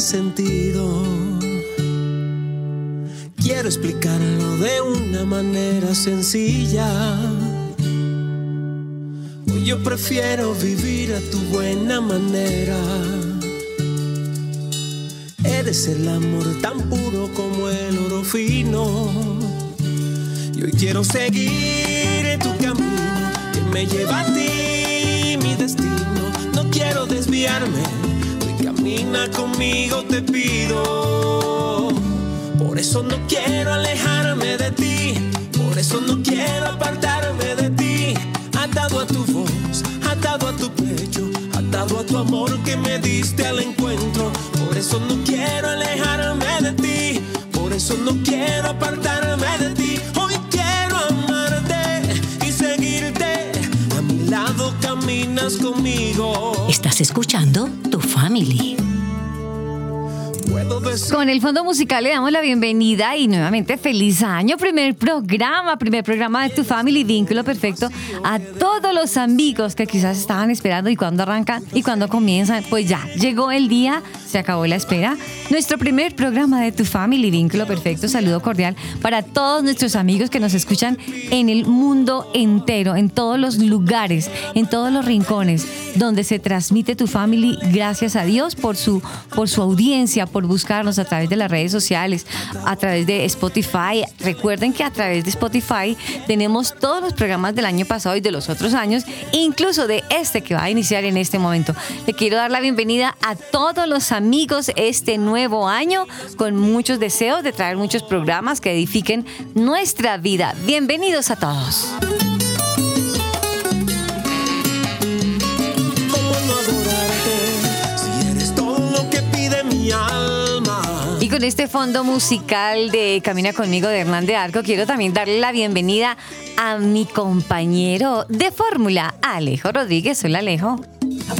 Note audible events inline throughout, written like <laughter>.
sentido. Quiero explicarlo de una manera sencilla. Hoy yo prefiero vivir a tu buena manera. Eres el amor tan puro como el oro fino. Y hoy quiero seguir en tu camino que me lleva a ti, mi destino quiero desviarme. Camina conmigo, te pido. Por eso no quiero alejarme de ti. Por eso no quiero apartarme de ti. Atado a tu voz, atado a tu pecho, atado a tu amor que me diste al encuentro. Por eso no quiero alejarme de ti. Por eso no quiero apartarme de ti. Estás escuchando Tu Family. Con el fondo musical le damos la bienvenida y nuevamente feliz año, primer programa, primer programa de Tu Family, vínculo perfecto a todos los amigos que quizás estaban esperando y cuando arrancan y cuando comienzan, pues ya, llegó el día, se acabó la espera. Nuestro primer programa de Tu Family, vínculo perfecto, saludo cordial para todos nuestros amigos que nos escuchan en el mundo entero, en todos los lugares, en todos los rincones donde se transmite Tu Family, gracias a Dios por su, por su audiencia, por buscarnos a través de las redes sociales, a través de Spotify. Recuerden que a través de Spotify tenemos todos los programas del año pasado y de los otros años, incluso de este que va a iniciar en este momento. Le quiero dar la bienvenida a todos los amigos este nuevo año con muchos deseos de traer muchos programas que edifiquen nuestra vida. Bienvenidos a todos. Y con este fondo musical de Camina conmigo de Hernán de Arco, quiero también darle la bienvenida a mi compañero de fórmula, Alejo Rodríguez. Hola Alejo.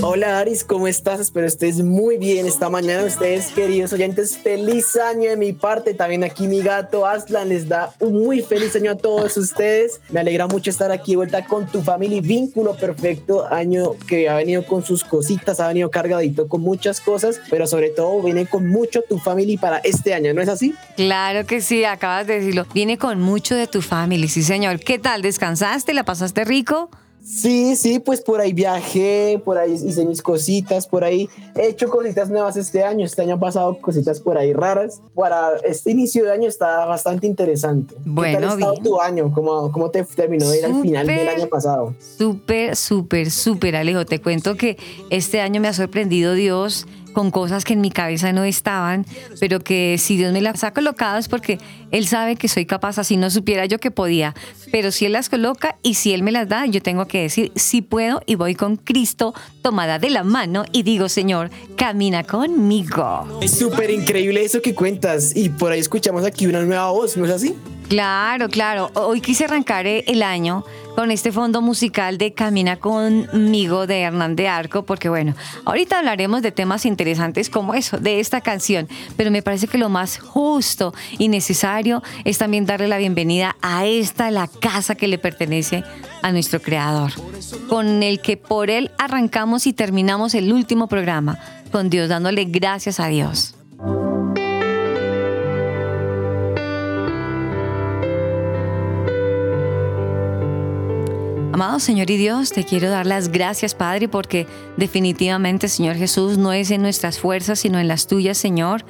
Hola Aris, ¿cómo estás? Espero estés muy bien esta mañana. Ustedes, queridos oyentes, feliz año de mi parte. También aquí mi gato Aslan les da un muy feliz año a todos ustedes. Me alegra mucho estar aquí de vuelta con tu familia. Vínculo perfecto. Año que ha venido con sus cositas, ha venido cargadito con muchas cosas, pero sobre todo viene con mucho tu familia para este año, ¿no es así? Claro que sí, acabas de decirlo. Viene con mucho de tu familia, sí señor. ¿Qué tal? ¿Descansaste? ¿La pasaste rico? Sí, sí, pues por ahí viajé, por ahí hice mis cositas, por ahí he hecho cositas nuevas este año, este año pasado cositas por ahí raras. Para este inicio de año está bastante interesante. Bueno, ¿Qué tal ha estado tu año? ¿Cómo, ¿Cómo te terminó de ir al final del año pasado? Súper, súper, súper, Alejo. Te cuento que este año me ha sorprendido Dios con cosas que en mi cabeza no estaban, pero que si Dios me las ha colocado es porque Él sabe que soy capaz, así no supiera yo que podía, pero si Él las coloca y si Él me las da, yo tengo que decir, sí puedo y voy con Cristo tomada de la mano y digo, Señor, camina conmigo. Es súper increíble eso que cuentas y por ahí escuchamos aquí una nueva voz, ¿no es así? Claro, claro. Hoy quise arrancar el año con este fondo musical de Camina conmigo de Hernán de Arco, porque bueno, ahorita hablaremos de temas interesantes como eso, de esta canción, pero me parece que lo más justo y necesario es también darle la bienvenida a esta, la casa que le pertenece a nuestro creador, con el que por él arrancamos y terminamos el último programa, con Dios dándole gracias a Dios. Amado Señor y Dios, te quiero dar las gracias, Padre, porque definitivamente, Señor Jesús, no es en nuestras fuerzas, sino en las tuyas, Señor.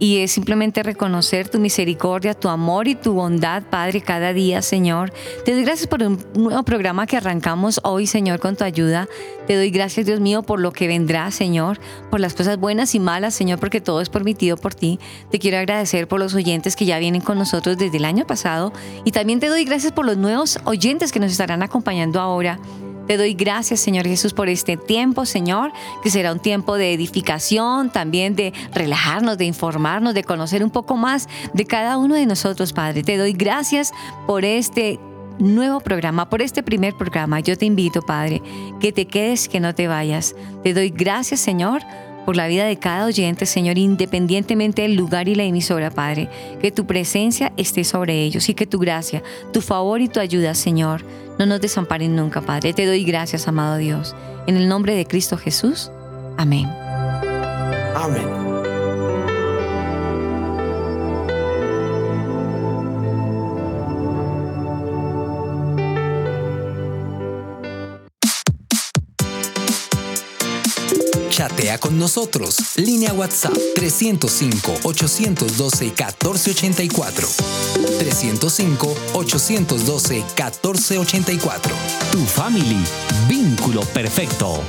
Y es simplemente reconocer tu misericordia, tu amor y tu bondad, Padre, cada día, Señor. Te doy gracias por un nuevo programa que arrancamos hoy, Señor, con tu ayuda. Te doy gracias, Dios mío, por lo que vendrá, Señor, por las cosas buenas y malas, Señor, porque todo es permitido por ti. Te quiero agradecer por los oyentes que ya vienen con nosotros desde el año pasado y también te doy gracias por los nuevos oyentes que nos estarán acompañando ahora. Te doy gracias, Señor Jesús, por este tiempo, Señor, que será un tiempo de edificación, también de relajarnos, de informarnos, de conocer un poco más de cada uno de nosotros, Padre. Te doy gracias por este nuevo programa, por este primer programa. Yo te invito, Padre, que te quedes, que no te vayas. Te doy gracias, Señor por la vida de cada oyente, Señor, independientemente del lugar y la emisora, Padre. Que tu presencia esté sobre ellos y que tu gracia, tu favor y tu ayuda, Señor, no nos desamparen nunca, Padre. Te doy gracias, amado Dios. En el nombre de Cristo Jesús. Amén. Amén. Chatea con nosotros. Línea WhatsApp 305-812-1484. 305-812-1484. Tu family. Vínculo perfecto.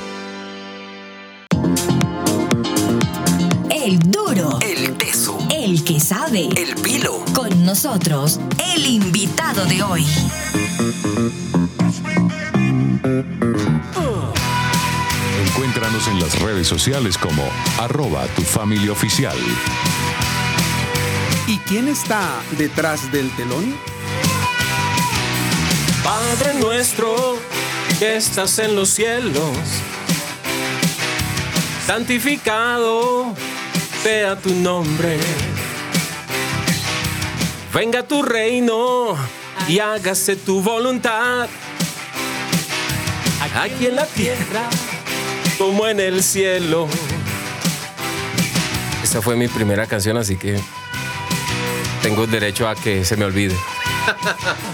El duro. El teso. El que sabe. El pilo. Con nosotros, el invitado de hoy. Encuéntranos en las redes sociales como arroba tu familia oficial. ¿Y quién está detrás del telón? Padre nuestro que estás en los cielos, santificado sea tu nombre. Venga tu reino y hágase tu voluntad. Aquí en la tierra como en el cielo. Esa fue mi primera canción, así que tengo derecho a que se me olvide.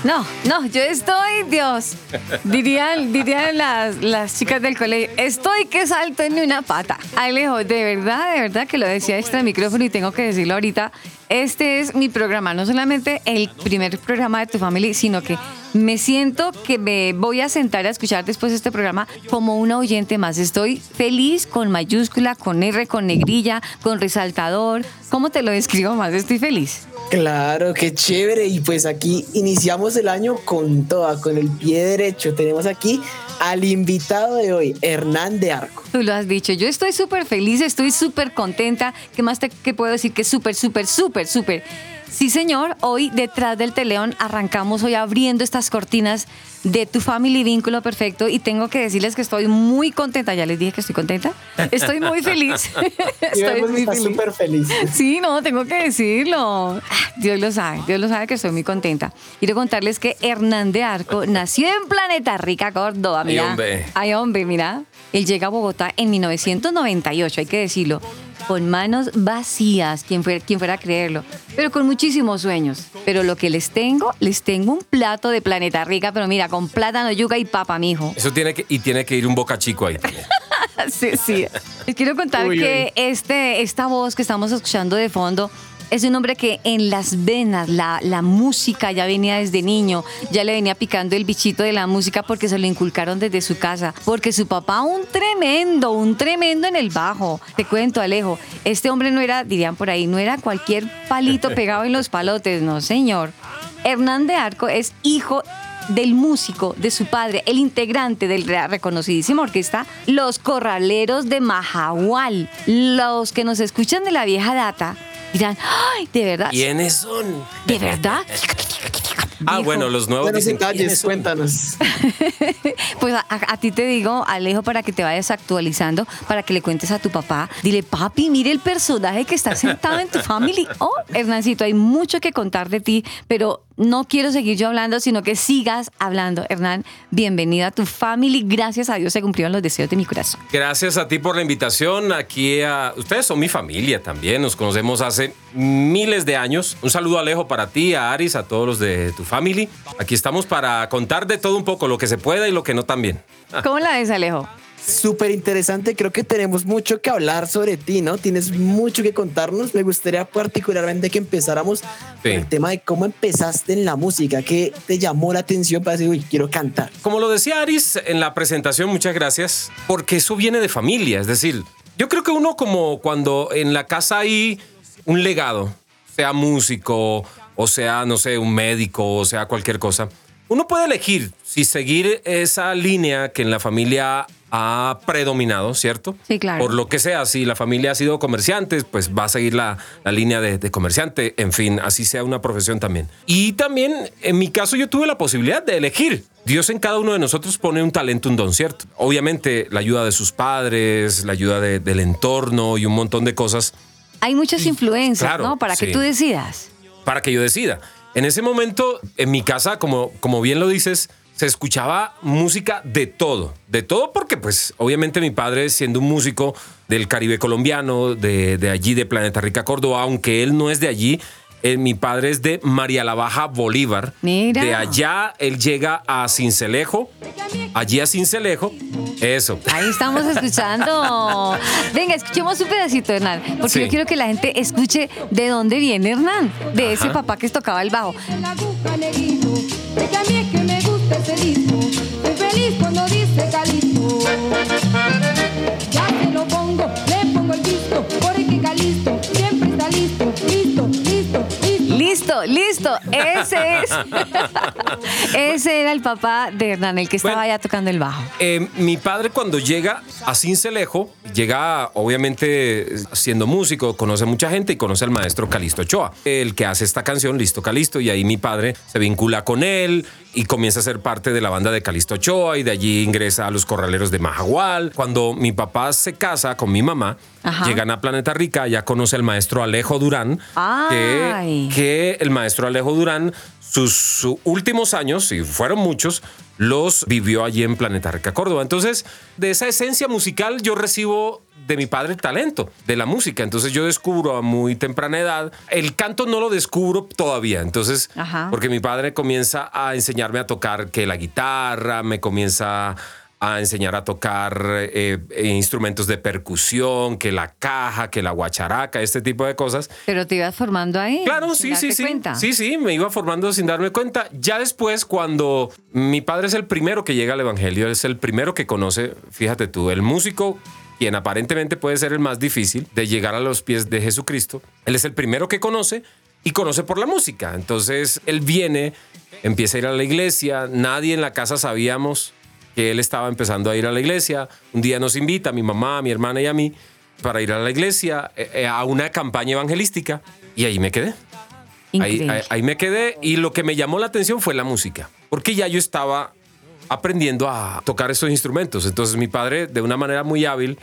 No, no, yo estoy, Dios. Dirían, dirían las, las chicas del colegio, estoy que salto en una pata. Alejo, de verdad, de verdad que lo decía extra micrófono y tengo que decirlo ahorita. Este es mi programa, no solamente el primer programa de tu familia, sino que me siento que me voy a sentar a escuchar después este programa como una oyente más. Estoy feliz con mayúscula, con R, con negrilla, con resaltador. ¿Cómo te lo describo más? Estoy feliz. Claro, qué chévere. Y pues aquí iniciamos el año con toda, con el pie derecho. Tenemos aquí al invitado de hoy, Hernán de Arco. Tú lo has dicho. Yo estoy súper feliz, estoy súper contenta. ¿Qué más te puedo decir? Que súper, súper, súper, súper. Sí, señor. Hoy detrás del teleón arrancamos hoy abriendo estas cortinas de tu family vínculo perfecto y tengo que decirles que estoy muy contenta. Ya les dije que estoy contenta. Estoy muy feliz. <laughs> <laughs> Estoy muy súper feliz. Sí, no, tengo que decirlo. Dios lo sabe, Dios lo sabe que estoy muy contenta. Quiero contarles que Hernán de Arco nació en Planeta Rica, Córdoba. Ay, Mira. hombre. Ay, hombre, mira. Él llega a Bogotá en 1998, hay que decirlo. Con manos vacías, quien fuera, quien fuera a creerlo, pero con muchísimos sueños. Pero lo que les tengo, les tengo un plato de Planeta Rica, pero mira, con plátano, yuca y papa, mijo. Eso tiene que, y tiene que ir un boca chico ahí. <laughs> Sí, sí. Les quiero contar Uy, que este, esta voz que estamos escuchando de fondo es un hombre que en las venas, la, la música ya venía desde niño, ya le venía picando el bichito de la música porque se lo inculcaron desde su casa, porque su papá un tremendo, un tremendo en el bajo. Te cuento, Alejo, este hombre no era, dirían por ahí, no era cualquier palito pegado en los palotes, no, señor. Hernán de Arco es hijo del músico, de su padre, el integrante del re- reconocidísima orquesta Los Corraleros de Majahual. Los que nos escuchan de la vieja data dirán, ¡ay, de verdad! ¿Quiénes son? ¿De verdad? Ah, Dijo, bueno, los nuevos Buenos dicen, ¿quiénes detalles, cuéntanos. <laughs> Pues a, a- a ti te digo, Alejo, para que te vayas actualizando, para que le cuentes a tu papá. Dile, papi, mire el personaje que está sentado en tu <laughs> family. Oh, Hernancito, hay mucho que contar de ti, pero no quiero seguir yo hablando, sino que sigas hablando. Hernán, bienvenido a tu family. Gracias a Dios se cumplieron los deseos de mi corazón. Gracias a ti por la invitación. Aquí a ustedes son mi familia también. Nos conocemos hace miles de años. Un saludo Alejo para ti, a Aris, a todos los de tu family. Aquí estamos para contar de todo un poco, lo que se pueda y lo que no también. ¿Cómo la ves, Alejo? Súper interesante. Creo que tenemos mucho que hablar sobre ti, ¿no? Tienes mucho que contarnos. Me gustaría particularmente que empezáramos Sí. con el tema de cómo empezaste en la música, qué te llamó la atención para decir, uy, quiero cantar. Como lo decía Aris en la presentación, muchas gracias, porque eso viene de familia. Es decir, yo creo que uno como cuando en la casa hay un legado, sea músico, o sea, no sé, un médico, o sea, cualquier cosa, uno puede elegir si seguir esa línea que en la familia ha predominado, ¿cierto? Sí, claro. Por lo que sea, si la familia ha sido comerciantes, pues va a seguir la, la línea de, de comerciante, en fin, así sea una profesión también. Y también, en mi caso, yo tuve la posibilidad de elegir. Dios en cada uno de nosotros pone un talento, un don, ¿cierto? Obviamente, la ayuda de sus padres, la ayuda de- del entorno y un montón de cosas Hay muchas influencias, Claro, ¿no? Para que tú decidas. para que yo decida. En ese momento, en mi casa, como, como bien lo dices, se escuchaba música de todo, de todo porque pues obviamente mi padre siendo un músico del Caribe colombiano, de, de allí de Planeta Rica, Córdoba, aunque él no es de allí, eh, mi padre es de María la Baja, Bolívar. Mira. De allá él llega a Cincelejo, allí a Cincelejo, eso. Ahí estamos escuchando. Venga, escuchemos un pedacito, Hernán, porque Sí. yo quiero que la gente escuche de dónde viene Hernán, de ese papá que tocaba el bajo. la listo. <laughs> Ese es. Ese era el papá de Hernán, el que estaba Bueno. allá tocando el bajo. Eh, mi padre cuando llega a Cincelejo, llega obviamente siendo músico, conoce mucha gente y conoce al maestro Calisto Ochoa, el que hace esta canción, Listo Calisto, y ahí mi padre se vincula con él y comienza a ser parte de la banda de Calisto Ochoa y de allí ingresa a los corraleros de Majagual. Cuando mi papá se casa con mi mamá, Ajá. llegan a Planeta Rica, ya conoce al maestro Alejo Durán, que el maestro Alejo Durán, sus, últimos años, y fueron muchos, los vivió allí en Planeta Rica, Córdoba. Entonces, de esa esencia musical yo recibo de mi padre el talento de la música. Entonces yo descubro a muy temprana edad. El canto no lo descubro todavía. Entonces, Ajá. porque mi padre comienza a enseñarme a tocar que la guitarra, me comienza a enseñar a tocar eh, eh, instrumentos de percusión, que la caja, que la guacharaca, este tipo de cosas. Pero te ibas formando ahí. Claro, sin sí, sí, sí. cuenta. Sí, sí, me iba formando sin darme cuenta. Ya después, cuando mi padre es el primero que llega al Evangelio, es el primero que conoce, fíjate tú, el músico, quien aparentemente puede ser el más difícil de llegar a los pies de Jesucristo, él es el primero que conoce y conoce por la música. Entonces, él viene, empieza a ir a la iglesia, nadie en la casa sabíamos que él estaba empezando a ir a la iglesia. Un día nos invita, a mi mamá, a mi hermana y a mí, para ir a la iglesia, eh, eh, a una campaña evangelística. Y ahí me quedé. Ahí, Increíble. ahí- ahí me quedé y lo que me llamó la atención fue la música, porque ya yo estaba aprendiendo a tocar esos instrumentos. Entonces mi padre, de una manera muy hábil,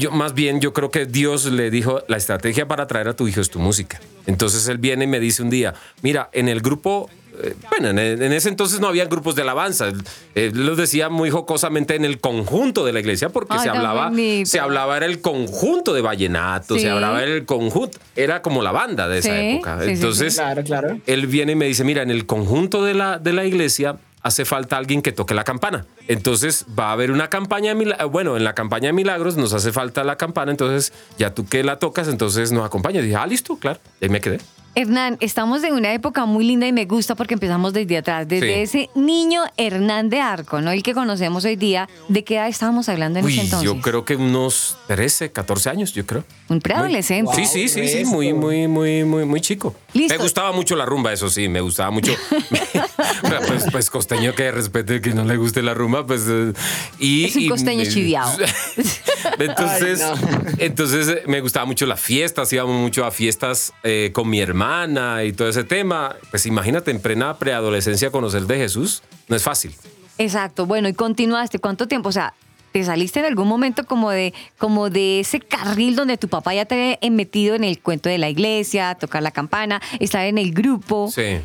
yo más bien yo creo que Dios le dijo, la estrategia para traer a tu hijo es tu música. Entonces él viene y me dice un día, mira, en el grupo... eh, Bueno, en, en ese entonces no había grupos de alabanza. Él, él lo decía muy jocosamente en el conjunto de la iglesia porque Ay, se hablaba, bonito. se hablaba era el conjunto de vallenato, Sí. se hablaba era el conjunto, era como la banda de esa Sí, época. sí, sí, sí. Entonces Claro, claro. él viene y me dice, mira, en el conjunto de la, de la iglesia hace falta alguien que toque la campana. Entonces va a haber una campaña de milagros. Bueno, en la campaña de milagros nos hace falta la campana, entonces ya tú que la tocas, entonces nos acompañas. Y dije, ah, listo, claro. Y ahí me quedé. Hernán, estamos en una época muy linda y me gusta porque empezamos desde atrás, desde Sí. ese niño Hernán de Arco, ¿no? El que conocemos hoy día. ¿De qué edad estábamos hablando en Uy, ese entonces? yo creo que unos 13, 14 años, yo creo. Un preadolescente. Sí, sí, sí, sí, muy, muy, muy, muy, muy chico. Listo. Me gustaba mucho la rumba, eso sí, me gustaba mucho. <laughs> <laughs> pues, pues costeño que respete que no le guste la rumba, pues. eh, y, Es un costeño y- chiviao. <laughs> entonces, Ay, no. entonces eh, me gustaba mucho las fiestas, íbamos mucho a fiestas eh, con mi hermana y todo ese tema. Pues imagínate, en plena preadolescencia conocer de Jesús, no es fácil. Exacto. Bueno, y continuaste. ¿Cuánto tiempo? O sea, ¿te saliste en algún momento como de, como de ese carril donde tu papá ya te había metido en el cuento de la iglesia, tocar la campana, estar en el grupo? Sí.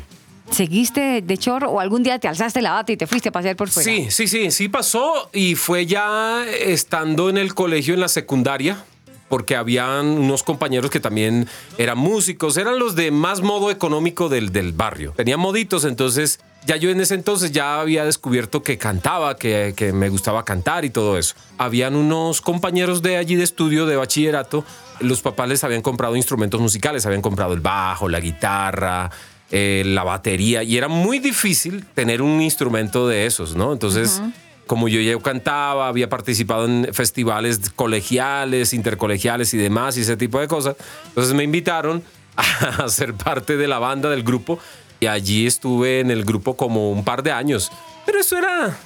¿Seguiste de, chorro o algún día te alzaste la bata y te fuiste a pasear por fuera? Sí, sí, sí, sí pasó y fue ya estando en el colegio en la secundaria, porque habían unos compañeros que también eran músicos, eran los de más modo económico del, del barrio. Tenían moditos, entonces ya yo en ese entonces ya había descubierto que cantaba, que, que me gustaba cantar y todo eso. Habían unos compañeros de allí de estudio, de bachillerato, los papás les habían comprado instrumentos musicales, habían comprado el bajo, la guitarra, eh, la batería, y era muy difícil tener un instrumento de esos, ¿no? Entonces... Como yo ya cantaba, había participado en festivales colegiales, intercolegiales y demás, y ese tipo de cosas. Entonces me invitaron <laughs> a ser parte de la banda del grupo y allí estuve en el grupo como un par de años. Pero eso era,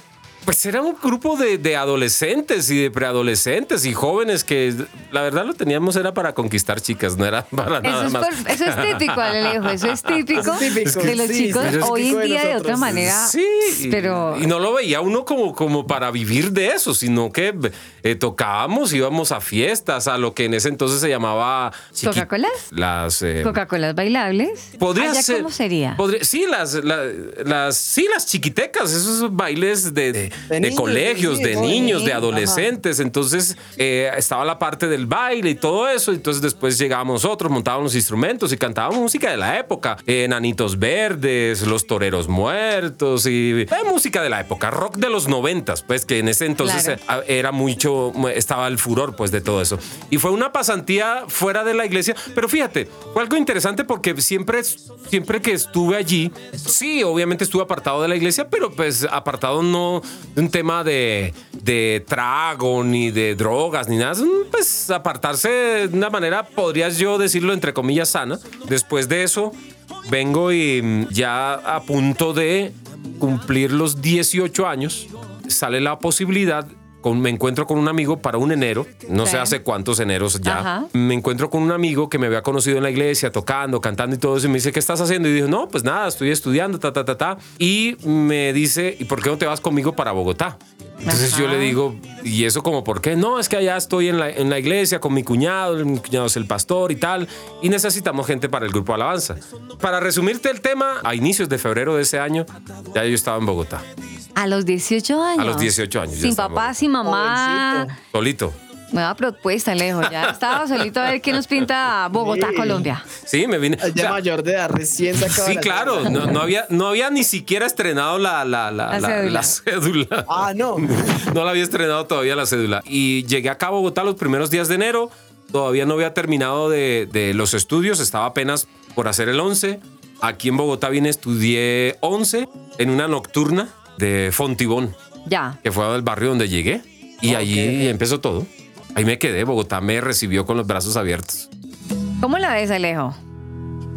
pues era un grupo de, de adolescentes y de preadolescentes y jóvenes que la verdad lo teníamos era para conquistar chicas, no era para Eso nada es, más. por- eso es típico, Alejo. Eso es <laughs> típico, Eso es típico, de los sí, chicos eso hoy en de día de otra manera. Sí, pero y no lo veía uno como, como para vivir de eso, sino que eh, tocábamos, íbamos a fiestas, a lo que en ese entonces se llamaba ¿Coca-Colas? Las eh, Coca-Colas bailables. Podría Allá, ser. ¿Cómo sería? podría- sí, las, la- las, sí, las chiquitecas, esos bailes de, de- de niños, colegios, de de niños, de adolescentes. Entonces eh, estaba la parte del baile y todo eso. Entonces después llegábamos nosotros, montábamos los instrumentos y cantábamos música de la época. Eh, Enanitos Verdes, Los Toreros Muertos y eh, música de la época, rock de los noventas, pues que en ese entonces Claro. eh, era mucho, estaba el furor pues de todo eso. Y fue una pasantía fuera de la iglesia, pero fíjate, fue algo interesante porque siempre, siempre que estuve allí, sí, obviamente estuve apartado de la iglesia, pero pues apartado no un tema de, de trago, ni de drogas, ni nada, pues apartarse de una manera, podrías yo decirlo entre comillas, sana. Después de eso, vengo y mm, ya a punto de cumplir los 18 años, sale la posibilidad, con, me encuentro con un amigo para un enero, no Sí. sé hace cuántos eneros ya, Ajá. me encuentro con un amigo que me había conocido en la iglesia, tocando, cantando y todo eso, y me dice, ¿qué estás haciendo? Y dije, no, pues nada, estoy estudiando, ta, ta, ta, ta. Y me dice, ¿y por qué no te vas conmigo para Bogotá? Entonces Ajá. yo le digo, ¿y eso como por qué? No, es que allá estoy en la, en la iglesia con mi cuñado, mi cuñado es el pastor y tal, y necesitamos gente para el grupo Alabanza. Para resumirte el tema, a inicios de febrero de ese año, ya yo estaba en Bogotá, A los 18 años. A los 18 años Sin papá, sin mamá. Jovencito. solito. Nueva propuesta, Alejo. Ya estaba solito a ver qué nos pinta Bogotá, Sí. Colombia. Sí, me vine. Ya o sea, mayor de edad, recién sacado Sí, la claro, no, no había, no había ni siquiera estrenado la, la, la, La la- cédula. la cédula. Ah, no. <laughs> No la había estrenado todavía la cédula. Y llegué acá a Bogotá los primeros días de enero. Todavía no había terminado de, de los estudios. Estaba apenas por hacer el 11. Aquí en Bogotá vine, estudié 11 en una nocturna de Fontibón, Ya. que fue al barrio donde llegué. Y allí empezó todo. Ahí me quedé. Bogotá me recibió con los brazos abiertos. ¿Cómo la ves, Alejo?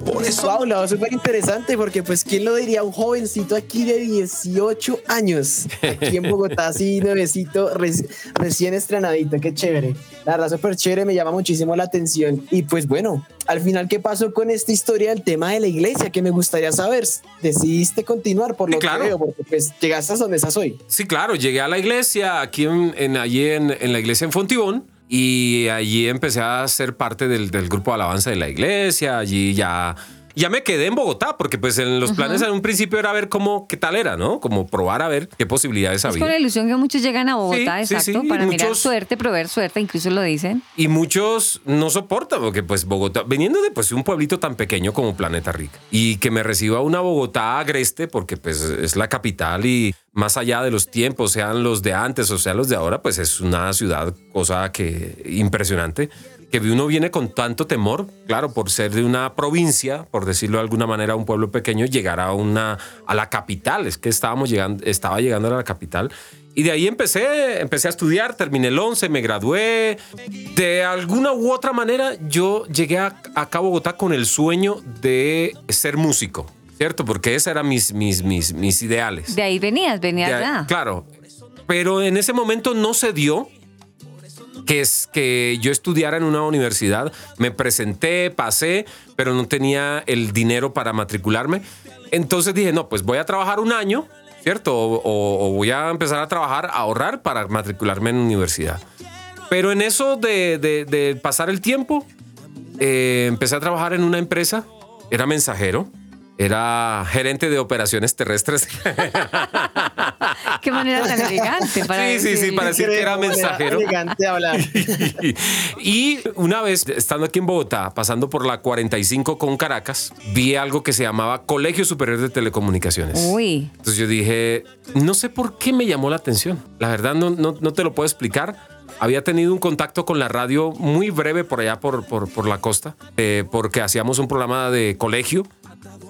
Wow, la súper interesante porque pues quién lo diría un jovencito aquí de 18 años aquí en Bogotá así nuevecito reci- recién estrenadito qué chévere. La verdad súper chévere me llama muchísimo la atención. Y pues bueno al final qué pasó con esta historia del tema de la iglesia que me gustaría saber decidiste continuar por Sí, lo claro. que veo porque pues llegaste a donde estás hoy. Sí, claro, llegué a la iglesia, aquí en, en- allí en, en la iglesia en Fontibón, y allí empecé a ser parte del, del grupo de alabanza de la iglesia, allí ya... Ya me quedé en Bogotá, porque pues en los planes en un principio era ver cómo, qué tal era, ¿no? Como probar a ver qué posibilidades Es con había. la ilusión que muchos llegan a Bogotá, Sí, sí, exacto, sí, para mirar muchos- suerte, proveer suerte, incluso lo dicen. Y muchos no soportan, porque pues Bogotá, veniendo de pues un pueblito tan pequeño como Planeta Rica, y que me reciba una Bogotá agreste, porque pues es la capital y más allá de los tiempos, sean los de antes o sean los de ahora, pues es una ciudad, cosa que impresionante, que uno viene con tanto temor, claro, por ser de una provincia, por decirlo de alguna manera, un pueblo pequeño, llegar a una, a la capital, es que estábamos llegando, estaba llegando a la capital. Y de ahí empecé, empecé a estudiar, terminé el 11, me gradué. De alguna u otra manera, yo llegué a, acá a Bogotá con el sueño de ser músico, ¿cierto? Porque esos eran mis, mis, mis, mis ideales. De ahí venías, venías Ya, ya. Claro, pero en ese momento no se dio que es que yo estudiara en una universidad. Me presenté, pasé, pero no tenía el dinero para matricularme. Entonces dije, no, pues voy a trabajar un año, ¿cierto? O, o- voy a empezar a trabajar, a ahorrar para matricularme en universidad. Pero en eso de, de- de pasar el tiempo, eh, empecé a trabajar en una empresa, era mensajero, Era gerente de operaciones terrestres. <laughs> Qué manera tan elegante para Sí, sí, sí, para decir que era mensajero. Elegante hablar. <laughs> y una vez, estando aquí en Bogotá, pasando por la 45 con Caracas, vi algo que se llamaba Colegio Superior de Telecomunicaciones. Uy, Entonces yo dije, no sé por qué me llamó la atención. La verdad no, no, no te lo puedo explicar. Había tenido un contacto con la radio muy breve por allá por, por, por la costa, eh, porque hacíamos un programa de colegio.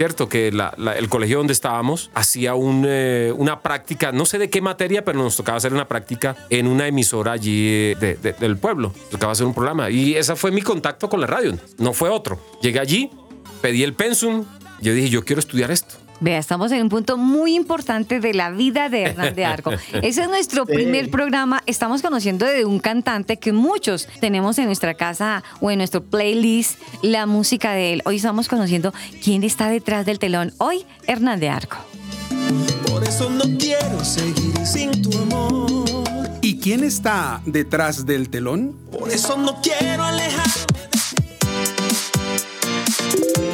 Cierto que la- el colegio donde estábamos hacía eh, una práctica, no sé de qué materia, pero nos tocaba hacer una práctica en una emisora allí eh, de- de- del pueblo. Tocaba hacer un programa y ese fue mi contacto con la radio, no fue otro. Llegué allí, pedí el pensum, yo dije, yo quiero estudiar esto. Vea, estamos en un punto muy importante de la vida de Hernán de Arco. <laughs> Ese es nuestro Sí. primer programa. Estamos conociendo de un cantante que muchos tenemos en nuestra casa o en nuestro playlist la música de él. Hoy estamos conociendo quién está detrás del telón. Hoy, Hernán de Arco. Por eso no quiero seguir sin tu amor. ¿Y quién está detrás del telón? Por eso no quiero alejarme.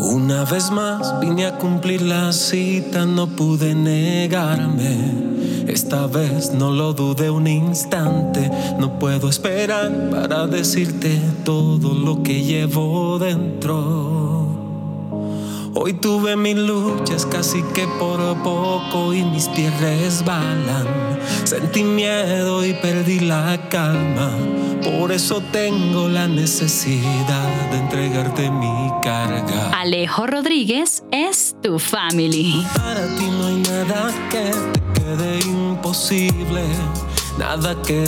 Una vez más vine a cumplir la cita, no pude negarme. Esta vez no lo dudé un instante, no puedo esperar para decirte todo lo que llevo dentro. Hoy tuve mis luchas casi que por poco y mis pies resbalan. Sentí miedo y perdí la calma. Por eso tengo la necesidad de entregarte mi carga. Alejo Rodríguez es tu family. Para ti no hay nada que te quede imposible. Nada que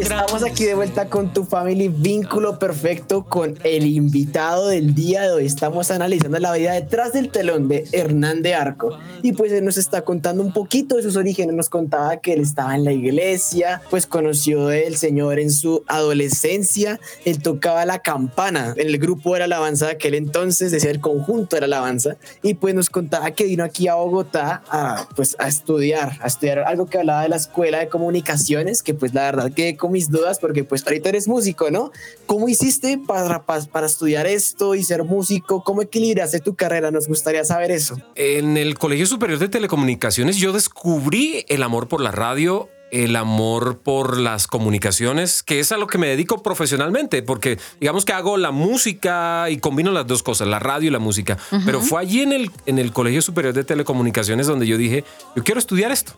Estamos aquí de vuelta con tu family vínculo perfecto con el invitado del día de hoy. Estamos analizando la vida detrás del telón de Hernán de Arco. Y pues él nos está contando un poquito de sus orígenes. Nos contaba que él estaba en la iglesia, pues conoció el Señor en su adolescencia. Él tocaba la campana en el grupo de la alabanza de aquel entonces, decía el conjunto de la alabanza. Y pues nos contaba que vino aquí a Bogotá a, pues, a estudiar, a estudiar algo que hablaba de la escuela de comunicaciones, que pues la verdad quedé con mis dudas porque pues ahorita eres músico, ¿no? ¿Cómo hiciste para, para, para estudiar esto y ser músico? ¿Cómo equilibraste tu carrera? Nos gustaría saber eso. En el Colegio Superior de Telecomunicaciones yo descubrí el amor por la radio, el amor por las comunicaciones, que es a lo que me dedico profesionalmente, porque digamos que hago la música y combino las dos cosas, la radio y la música. Pero fue allí en el, en el Colegio Superior de Telecomunicaciones donde yo dije, yo quiero estudiar esto.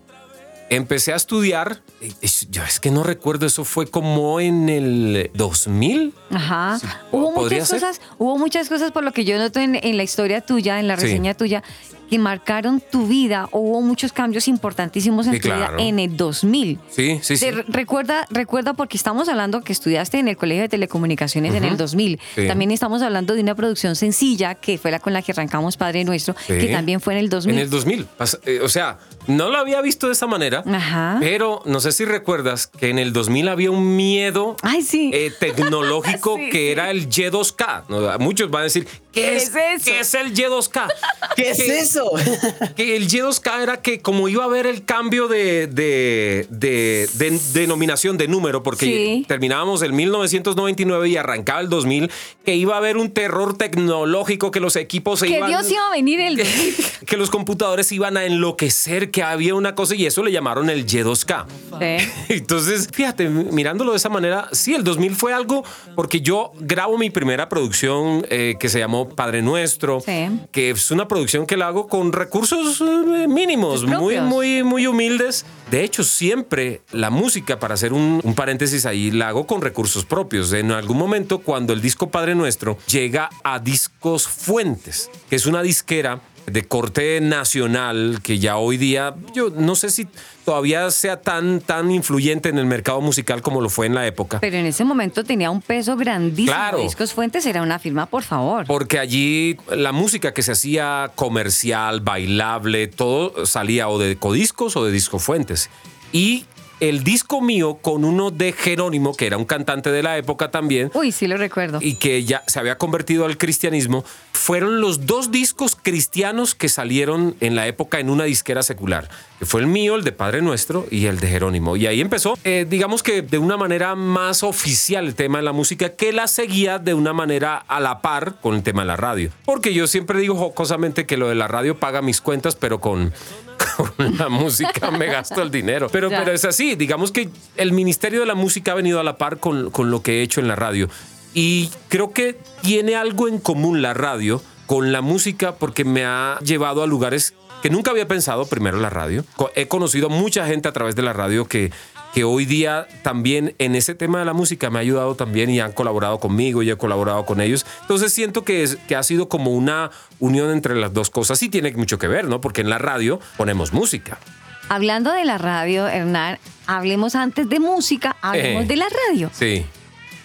Empecé a estudiar, es- yo es que no recuerdo, eso fue como en el 2000. Ajá. hubo muchas ser. cosas, hubo muchas cosas por lo que yo noto en, en la historia tuya, en la Sí. reseña tuya, que marcaron tu vida. Hubo muchos cambios importantísimos en Sí, tu claro. vida en el 2000. Sí, sí, sí. Recuerda, recuerda porque estamos hablando que estudiaste en el Colegio de Telecomunicaciones en el 2000. Sí. También estamos hablando de una producción sencilla que fue la con la que arrancamos Padre Nuestro, Sí. que también fue en el 2000. En el 2000. Pas- eh, O sea, no lo había visto de esa manera, Ajá. pero no sé si recuerdas que en el 2000 había un miedo Ay, sí. eh, tecnológico <laughs> que era el Y2K. No, Muchos van a decir, ¿qué, ¿Qué es, es eso? ¿qué es el Y2K? <laughs> ¿Qué es Que- eso? <laughs> Que el Y2K era que como iba a haber el cambio de, de, de- de denominación de número, porque Sí. terminábamos el 1999 y arrancaba el 2000, que iba a haber un terror tecnológico, que los equipos se que iban... Dios iba a venir el <laughs> 2000. que los computadores iban a enloquecer, que había una cosa y eso le llamaron el Y2K. Sí. Entonces, fíjate, mirándolo de esa manera, sí, el 2000 fue algo porque yo grabo mi primera producción eh, que se llamó Padre Nuestro, Sí. que es una producción que la hago con recursos eh, mínimos, muy, muy, muy humildes. De hecho, siempre la música, para hacer un, un paréntesis ahí, la hago con recursos propios. En algún momento, cuando el disco Padre Nuestro llega a Discos Fuentes, que es una disquera de corte nacional que ya hoy día yo no sé si todavía sea tan tan influyente en el mercado musical como lo fue en la época. Pero en ese momento tenía un peso grandísimo. Claro. Discos Fuentes era una firma, por favor. Porque allí la música que se hacía comercial, bailable, todo salía o de codiscos o de discofuentes. Y el disco mío con uno de Jerónimo, que era un cantante de la época también, Uy, sí lo recuerdo. y que ya se había convertido al cristianismo, fueron los dos discos cristianos que salieron en la época en una disquera secular, que fue el mío, el de Padre Nuestro y el de Jerónimo. Y ahí empezó, eh, digamos que de una manera más oficial el tema de la música, que la seguía de una manera a la par con el tema de la radio. Porque yo siempre digo jocosamente que lo de la radio paga mis cuentas, pero con, con la música <laughs> me gasto el dinero. Pero, Ya. pero es así, digamos que el Ministerio de la Música ha venido a la par con, con lo que he hecho en la radio. Y creo que tiene algo en común la radio con la música porque me ha llevado a lugares que nunca había pensado, primero la radio. He conocido mucha gente a través de la radio que, que hoy día también en ese tema de la música me ha ayudado también y han colaborado conmigo y he colaborado con ellos. Entonces siento que, es, que ha sido como una unión entre las dos cosas. Sí tiene mucho que ver, ¿no? Porque en la radio ponemos música. Hablando de la radio, Hernán, hablemos antes de música, hablemos Eh. de la radio. Sí.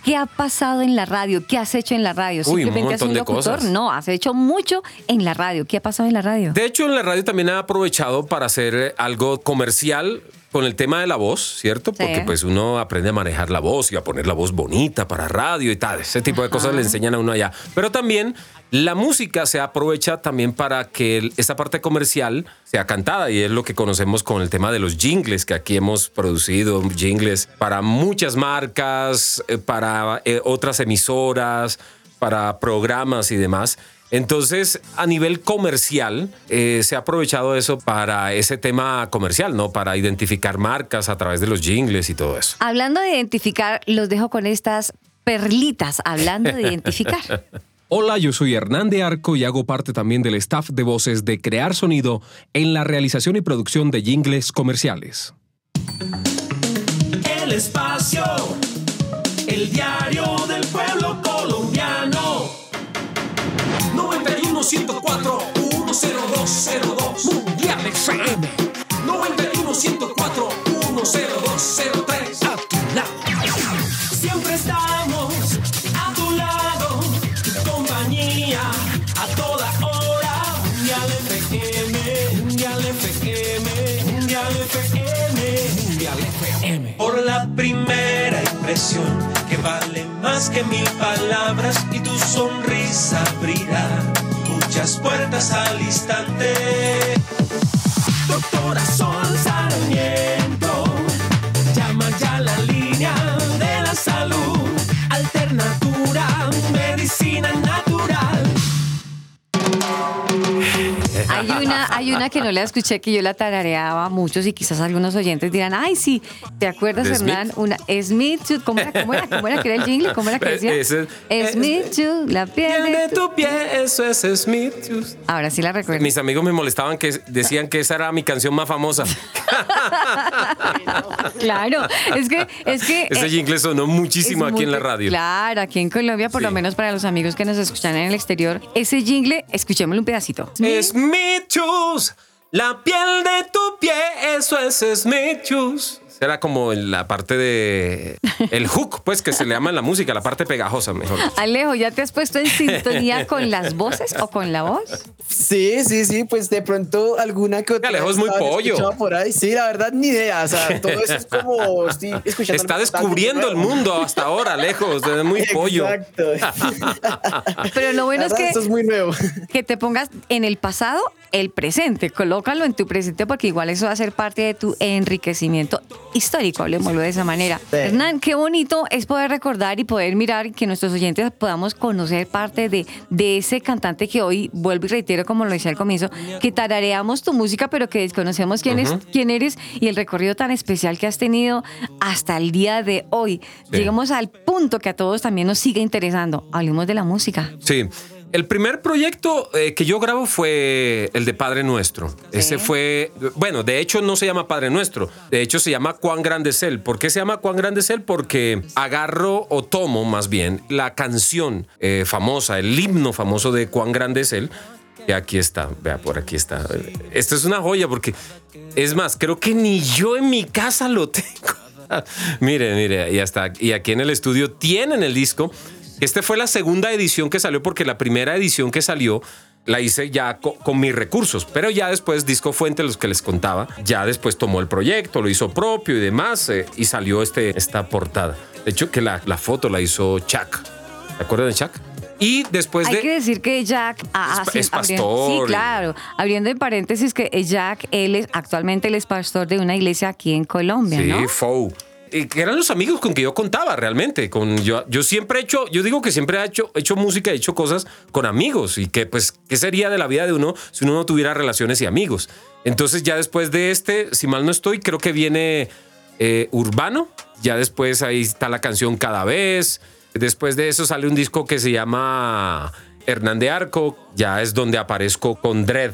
¿Qué ha pasado en la radio? ¿Qué has hecho en la radio? Uy, un ¿Simplemente has montón sido de locutor? cosas. No, has hecho mucho en la radio. ¿Qué ha pasado en la radio? De hecho, en la radio también he aprovechado para hacer algo comercial con el tema de la voz, ¿cierto? Porque pues uno aprende a manejar la voz y a poner la voz bonita para radio y tal. Ese tipo de cosas le enseñan a uno allá. Pero también la música se aprovecha también para que esta parte comercial sea cantada y es lo que conocemos con el tema de los jingles, que aquí hemos producido jingles para muchas marcas, eh, para eh, otras emisoras, para programas y demás. Entonces, a nivel comercial, eh, se ha aprovechado eso para ese tema comercial, ¿no? Para identificar marcas a través de los jingles y todo eso. Hablando de identificar, los dejo con estas perlitas, hablando de identificar. <laughs> Hola, yo soy Hernán de Arco y hago parte también del staff de voces de Crear Sonido en la realización y producción de jingles comerciales. El espacio, el diario FM. 91 104 10203 A tu lado. Siempre estamos a tu lado. Tu compañía a toda hora. Mundial FM. Mundial FM. Mundial FM. Mundial FM. Por la primera impresión que vale más que mil palabras y tu sonrisa abrirá muchas puertas al instante. Doctora Sol Sarmiento, Hay una, hay una que no la escuché que yo la tarareaba a muchos y quizás algunos oyentes dirán, ay, sí, ¿te acuerdas, ¿De Hernán? Una Smith, Tooth", ¿cómo era? ¿Cómo era? ¿Cómo era que era el jingle? ¿Cómo era que decía? Ese- Smith, Tooth, la piel de tu... pie, eso es Smith. Ahora sí la recuerdo. Mis amigos me molestaban que decían que esa era mi canción más famosa. <laughs> Claro, es que... Es que Ese eh, jingle sonó muchísimo aquí en la radio. Claro, aquí en Colombia, por lo menos para los amigos que nos escuchan en el exterior, ese jingle, escuchémoslo un pedacito. Smith La piel de tu pie, eso es Smith Shoes. Era como en la parte de. El hook, pues, que se le llama en la música, la parte pegajosa, mejor. Alejo, ¿ya te has puesto en sintonía con las voces o con la voz? Sí, sí, sí, pues de pronto alguna que otra. Alejo es muy pollo. Por ahí. Sí, la verdad, ni idea. O sea, todo eso es como estoy <laughs> escuchando. Está descubriendo el mundo hasta ahora, lejos, es muy pollo. Exacto. Pero lo bueno La es verdad, que, Esto es muy nuevo. que te pongas en el pasado el presente. Colócalo en tu presente porque igual eso va a ser parte de tu enriquecimiento histórico, hablemoslo de esa manera. Hernán, qué bonito es poder recordar y poder mirar y que nuestros oyentes podamos conocer parte de, de ese cantante que hoy, vuelvo y reitero como lo decía al comienzo, que tarareamos tu música pero que desconocemos quién, es, quién eres y el recorrido tan especial que has tenido hasta el día de hoy. Sí. Llegamos al punto que a todos también nos sigue interesando. Hablemos de la música. Sí. El primer proyecto eh, que yo grabo fue el de Padre Nuestro. Ese fue, bueno, de hecho no se llama Padre Nuestro, de hecho se llama Cuán Grande es Él. ¿Por qué se llama Cuán Grande es Él? Porque agarro o tomo más bien la canción eh, famosa, el himno famoso de Cuán Grande es Él. Que aquí está, vea, por aquí está. Esto es una joya porque, es más, creo que ni yo en mi casa lo <laughs> tengo. mire, mire, y hasta y aquí en el estudio tienen el disco. Este fue la segunda edición que salió porque la primera edición que salió la hice ya co- con, mis recursos, pero ya después Disco Fuente, los que les contaba, ya después tomó el proyecto, lo hizo propio y demás, eh, y salió este, esta portada. De hecho, que la, la foto la hizo Chuck. ¿Se acuerdan de Chuck? Y después Hay de... que decir que Jack ah, Es- sí, es abriendo- pastor. Sí, claro. Abriendo en paréntesis que Jack, él es actualmente él es pastor de una iglesia aquí en Colombia, Sí, ¿no? Fou. Y que eran los amigos con que yo contaba realmente. Con yo, yo siempre he hecho, yo digo que siempre he hecho, he hecho música, he hecho cosas con amigos y que pues, ¿qué sería de la vida de uno si uno no tuviera relaciones y amigos? Entonces ya después de este, si mal no estoy, creo que viene eh, Urbano. Ya después ahí está la canción Cada vez. Después de eso sale un disco que se llama Hernán de Arco. Ya es donde aparezco con Dread,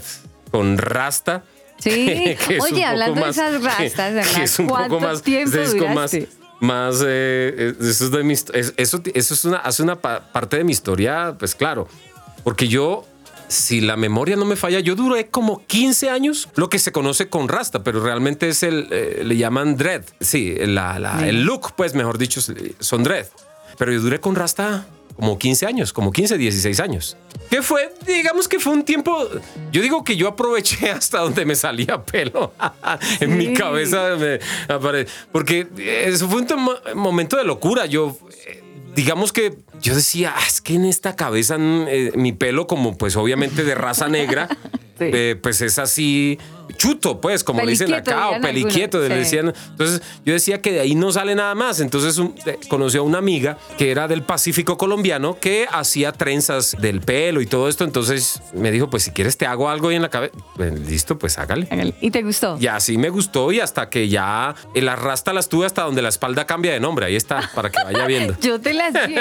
con Rasta. Sí. <laughs> es Oye, hablando de más- esas rastas, ¿verdad? que es un poco ¿Cuánto más tiempo disco más más eh, eso es de mi es- eso eso es una hace una pa- parte de mi historia pues claro porque yo si la memoria no me falla yo duré como 15 años lo que se conoce con rasta pero realmente es el eh, le llaman dread sí la- la- el look pues mejor dicho son dread pero yo duré con rasta como 15 años, como 15, 16 años. ¿Qué fue? Digamos que fue un tiempo. Yo digo que yo aproveché <laughs> hasta donde me salía pelo. <laughs> en mi Sí. cabeza me apare- Porque eso fue un momento de locura. Yo. eh, Digamos que yo decía, "Ah, es que en esta cabeza mm, eh, mi pelo, como pues obviamente de raza negra, <laughs> eh, pues es así chuto, pues, como le dicen acá, o peliquieto, le sí. decían. Entonces yo decía que de ahí no sale nada más. Entonces un- eh, conocí a una amiga que era del Pacífico colombiano que hacía trenzas del pelo y todo esto. Entonces me dijo, pues si quieres te hago algo ahí en la cabeza. Pues, listo, pues hágale. ¿Y te gustó? Y así me gustó y hasta que ya el arrastra las tuve hasta donde la espalda cambia de nombre. Ahí está, para que vaya viendo. <laughs> Yo te las vi.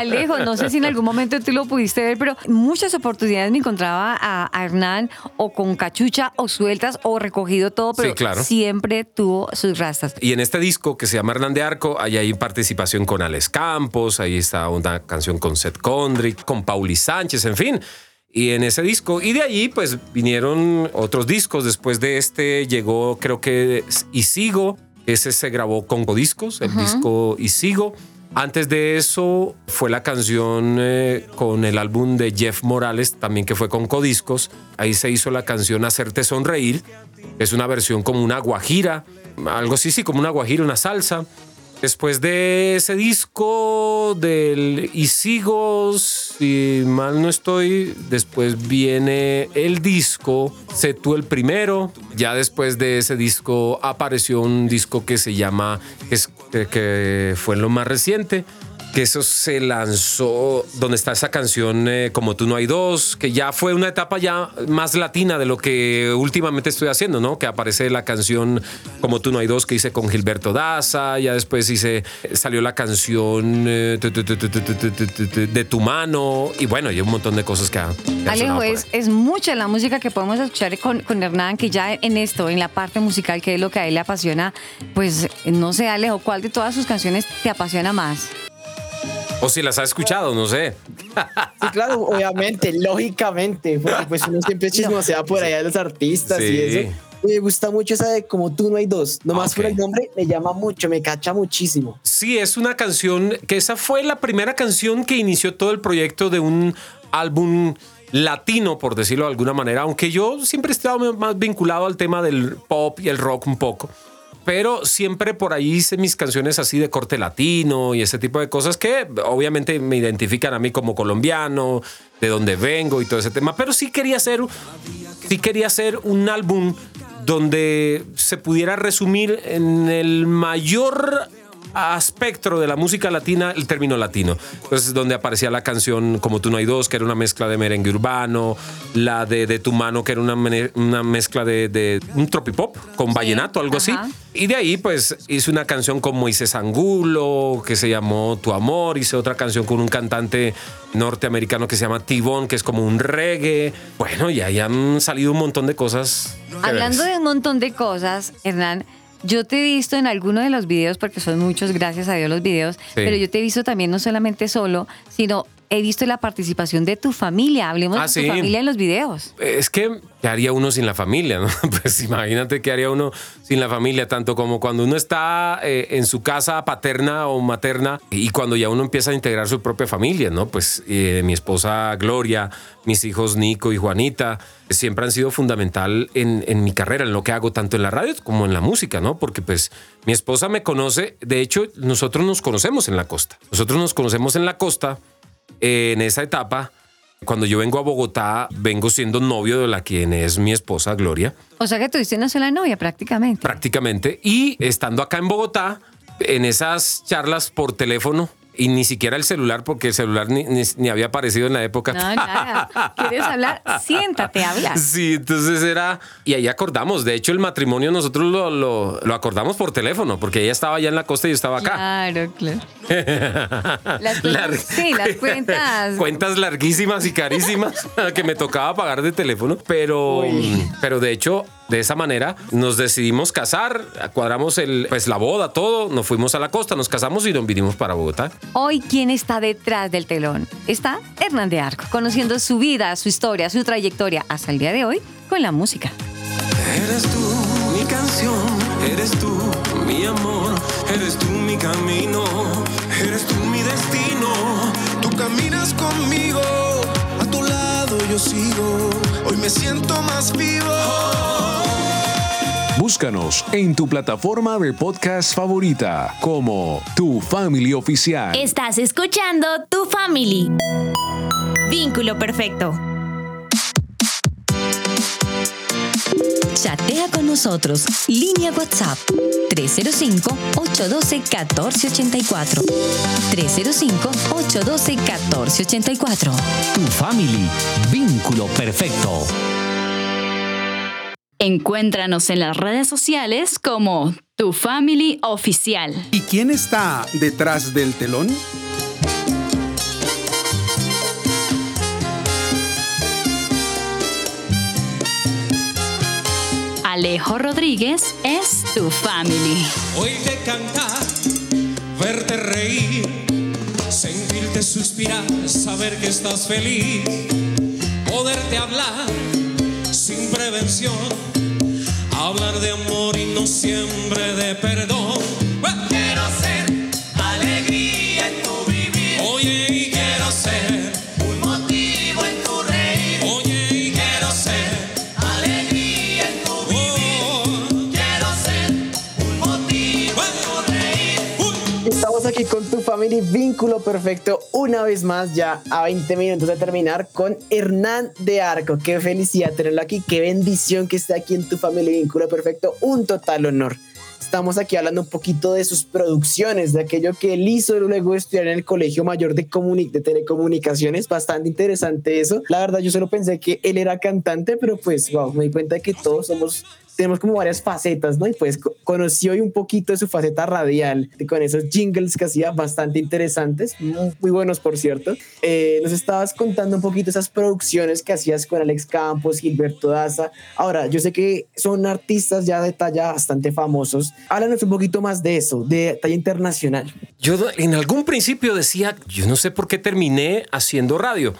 Alejo, no sé si en algún momento tú lo pudiste ver, pero muchas oportunidades me encontraba a, a Hernán o con cachucha o sueltas o recogido todo, pero Sí, claro. siempre tuvo sus rastas. Y en este disco que se llama Hernán de Arco, ahí hay participación con Alex Campos, ahí está una canción con Seth Condrick, con Pauli Sánchez, en fin. Y en ese disco, y de allí pues vinieron otros discos. Después de este llegó, creo que Y Sigo, ese se grabó con Codiscos, el Ujú. disco Y Sigo. Antes de eso fue la canción eh, con el álbum de Jeff Morales, también que fue con Codiscos. Ahí se hizo la canción Hacerte Sonreír. Es una versión como una guajira, algo así, sí, como una guajira, una salsa. Después de ese disco del Y Sigo, si mal no estoy, después viene el disco Sé tú el primero. Ya después de ese disco apareció un disco que se llama, que, que fue lo más reciente, que eso se lanzó, donde está esa canción eh, Como tú no hay dos, que ya fue una etapa ya más latina de lo que últimamente estoy haciendo, ¿no? Que aparece la canción Como tú no hay dos que hice con Gilberto Daza, ya después hice, salió la canción De tu mano, y bueno, y un montón de cosas que ha... Que Alejo, es, es, mucha la música que podemos escuchar con Hernán, que ya en esto, en la parte musical, que es lo que a él le apasiona, pues no sé, Alejo, ¿cuál de todas sus canciones te apasiona más? O si las has escuchado, no sé. Sí, claro, obviamente, lógicamente, porque pues uno siempre <laughs> chismosea por allá de los artistas Sí. y eso. Me gusta mucho esa de Como tú no hay dos. Nomás por el nombre me llama mucho, me cacha muchísimo. Sí, es una canción que esa fue la primera canción que inició todo el proyecto de un álbum latino, por decirlo de alguna manera, aunque yo siempre he estado más vinculado al tema del pop y el rock un poco. Pero siempre por ahí hice mis canciones así de corte latino y ese tipo de cosas que obviamente me identifican a mí como colombiano, de donde vengo y todo ese tema. Pero sí quería hacer, sí quería hacer un álbum donde se pudiera resumir en el mayor aspecto de la música latina el término latino. Entonces, donde aparecía la canción Como tú no hay dos, que era una mezcla de merengue urbano, la de De tu mano, que era una, una mezcla de, de un tropipop con vallenato, algo así. Y de ahí, pues, hice una canción con Moisés Angulo, que se llamó Tu Amor. Hice otra canción con un cantante norteamericano que se llama Tibón, que es como un reggae. Bueno, y ahí han salido un montón de cosas. Hablando de un montón de cosas, Hernán, yo te he visto en alguno de los videos, porque son muchos, gracias a Dios los videos, pero yo te he visto también no solamente solo, sino he visto la participación de tu familia. Hablemos Ah, de sí. tu familia en los videos. Es que, ¿qué haría uno sin la familia? no? <laughs> Pues imagínate qué haría uno sin la familia, tanto como cuando uno está eh, en su casa paterna o materna y cuando ya uno empieza a integrar su propia familia, ¿no? Pues eh, mi esposa Gloria, mis hijos Nico y Juanita, siempre han sido fundamental en, en mi carrera, en lo que hago tanto en la radio como en la música, ¿no? Porque pues mi esposa me conoce, de hecho nosotros nos conocemos en la costa, nosotros nos conocemos en la costa, en esa etapa. Cuando yo vengo a Bogotá, vengo siendo novio de la quien es mi esposa Gloria, O sea que tuviste una sola novia prácticamente. prácticamente. Y estando acá en Bogotá, en esas charlas por teléfono, y ni siquiera el celular, porque el celular ni, ni- ni había aparecido en la época. No, nada. <laughs> ¿Quieres hablar? Siéntate, habla. Sí, entonces era. Y ahí acordamos. De hecho, el matrimonio nosotros lo, lo- lo acordamos por teléfono, porque ella estaba allá en la costa y yo estaba acá. Claro, claro. <laughs> Las cuentas, sí, las <laughs> cuentas. Cuentas larguísimas y carísimas que me tocaba pagar de teléfono. Pero, pero de hecho, de esa manera nos decidimos casar, cuadramos el, pues, la boda, todo. Nos fuimos a la costa, nos casamos y nos vinimos para Bogotá. Hoy, ¿quién está detrás del telón? Está Hernán de Arco, conociendo su vida, su historia, su trayectoria hasta el día de hoy con la música. Eres tú mi canción, eres tú mi amor, eres tú mi camino, eres tú mi destino. Tú caminas lado yo sigo. Hoy me siento más vivo. Búscanos en tu plataforma de podcast favorita como Tu Family Oficial. Estás escuchando Tu Family. Vínculo perfecto. Chatea con nosotros. Línea WhatsApp 305-812-1484. 305-812-1484. Tu family. Vínculo perfecto. Encuéntranos en las redes sociales como Tu Family Oficial. ¿Y quién está detrás del telón? Alejo Rodríguez es Tu Family. Oírte cantar, verte reír, sentirte suspirar, saber que estás feliz, poderte hablar sin prevención, hablar de amor y no siempre de perdón. Con tu family vínculo perfecto una vez más ya a 20 minutos de terminar con Hernán de Arco. Qué felicidad tenerlo aquí, qué bendición que esté aquí en tu family vínculo perfecto, un total honor. Estamos aquí hablando un poquito de sus producciones, de aquello que él hizo luego de estudiar en el Colegio Mayor de, Comuni- de Telecomunicaciones. Bastante interesante eso. La verdad, yo solo pensé que él era cantante, pero pues, wow, me di cuenta que todos somos tenemos como varias facetas, ¿no? Y pues co- conocí hoy un poquito de su faceta radial, con esos jingles que hacía bastante interesantes, muy buenos por cierto. Eh, nos estabas contando un poquito esas producciones que hacías con Alex Campos, Gilberto Daza. Ahora, yo sé que son artistas ya de talla bastante famosos. Háblanos un poquito más de eso, de talla internacional. Yo en algún principio decía, yo no sé por qué terminé haciendo radio,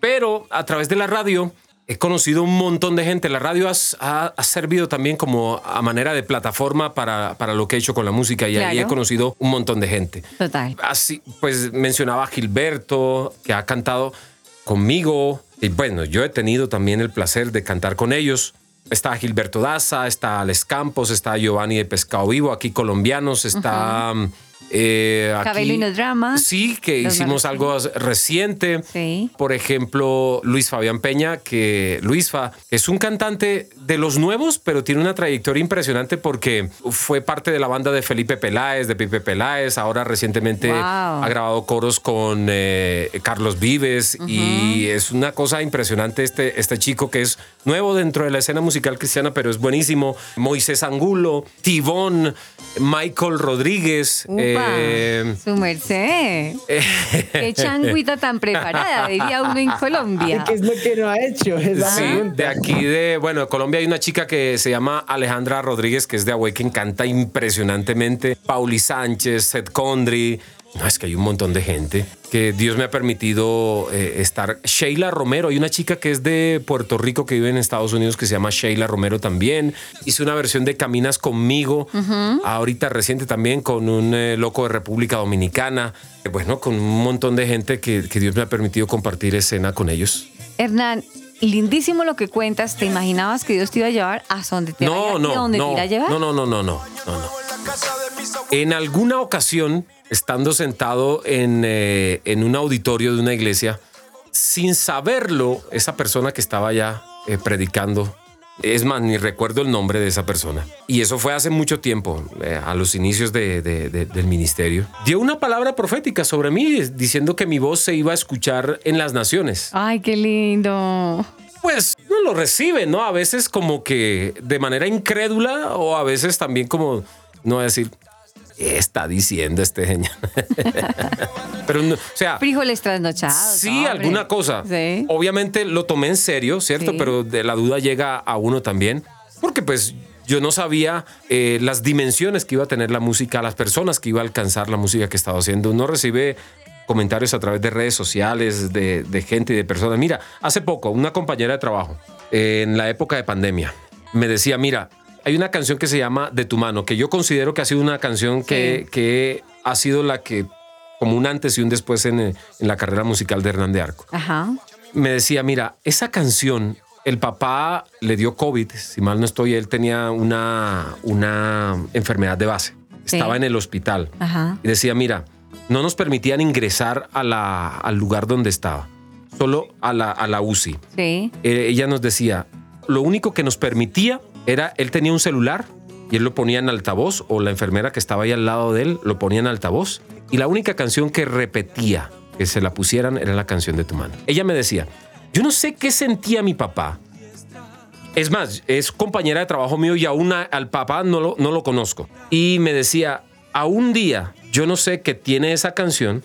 pero a través de la radio he conocido un montón de gente. La radio has- ha, ha servido también como a manera de plataforma para, para lo que he hecho con la música y ahí Claro. he conocido un montón de gente. Total. Así, pues mencionaba a Gilberto, que ha cantado conmigo. Y bueno, yo he tenido también el placer de cantar con ellos. Está Gilberto Daza, está Alex Campos, está Giovanni de Pescado Vivo, aquí colombianos, está... eh, aquí- Cabello y no drama. Sí, que Los hicimos algo reciente. Sí. Por ejemplo, Luis Fabián Peña, que Luisfa es un cantante de los nuevos, pero tiene una trayectoria impresionante porque fue parte de la banda de Felipe Peláez, de Pipe Peláez. Ahora recientemente Wow. ha grabado coros con eh, Carlos Vives y es una cosa impresionante este, este chico que es nuevo dentro de la escena musical cristiana, pero es buenísimo. Moisés Angulo, Tibón, Michael Rodríguez. Eh, su merced. Qué changuita tan preparada, diría uno en Colombia. ¿Qué es lo que no ha hecho? Sí, pregunta. de aquí de, bueno, de Colombia hay una chica que se llama Alejandra Rodríguez, que es de Awaken, canta impresionantemente. Pauli Sánchez, Seth Condry, No, es que hay un montón de gente que Dios me ha permitido eh, estar. Sheila Romero, hay una chica que es de Puerto Rico que vive en Estados Unidos que se llama Sheila Romero también. Hice una versión de Caminas conmigo, ahorita reciente también con un eh, loco de República Dominicana. Eh, Bueno, con un montón de gente que, que Dios me ha permitido compartir escena con ellos. Hernán, lindísimo lo que cuentas. ¿Te imaginabas que Dios te iba a llevar a donde te, No, vaya- no, a donde no, te iba a llevar? no, no, no, no, no, no, no. En alguna ocasión, estando sentado en, eh, en un auditorio de una iglesia, sin saberlo, esa persona que estaba allá eh, predicando, es más, ni recuerdo el nombre de esa persona. Y eso fue hace mucho tiempo, eh, a los inicios de- de- de- del ministerio. Dio una palabra profética sobre mí, diciendo que mi voz se iba a escuchar en las naciones Ay, qué lindo. pues no lo recibe, ¿no? A veces como que de manera incrédula o a veces también como, no decir, ¿qué está diciendo este señor? <laughs> Pero, no, o sea, Frijoles trasnochados. sí, hombre. alguna cosa. Sí. Obviamente lo tomé en serio, ¿cierto? Sí. Pero de la duda llega a uno también, porque pues yo no sabía eh, las dimensiones que iba a tener la música, las personas que iba a alcanzar la música que estaba haciendo. Uno recibe comentarios a través de redes sociales, de, de gente y de personas. Mira, hace poco, una compañera de trabajo, eh, en la época de pandemia, me decía, mira, hay una canción que se llama De tu mano, que yo considero que ha sido una canción que, que ha sido la que, como un antes y un después en, eh, en la carrera musical de Hernán de Arco Ajá. me decía, mira, esa canción, el papá le dio COVID, si mal no estoy, él tenía una, una enfermedad de base, Sí. estaba en el hospital Ajá. y decía, mira, no nos permitían ingresar a la, al lugar donde estaba, solo a la, a la UCI. Sí. Eh, ella nos decía, lo único que nos permitía era, él tenía un celular y él lo ponía en altavoz o la enfermera que estaba ahí al lado de él lo ponía en altavoz y la única canción que repetía que se la pusieran era la canción de tu mano. Ella me decía, yo no sé qué sentía mi papá. Es más, es compañera de trabajo mío y aún a- al papá no lo, no lo conozco. Y me decía, a un día, yo no sé qué tiene esa canción.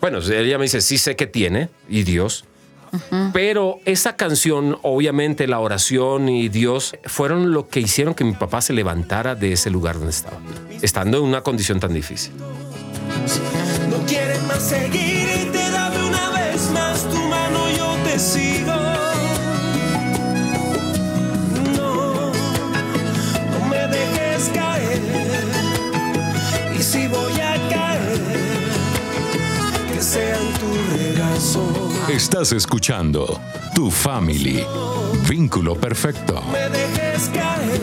Bueno, ella me dice, sí sé que tiene, y Dios. Pero esa canción, obviamente la oración y Dios fueron lo que hicieron que mi papá se levantara de ese lugar donde estaba, estando en una condición tan difícil. No quieres más seguir y te dame una vez más tu mano, yo te sigo. No, no me dejes caer. Y si voy a caer, que sea en tu regazo. Estás escuchando Tu Family. Vínculo perfecto. Me dejes caer.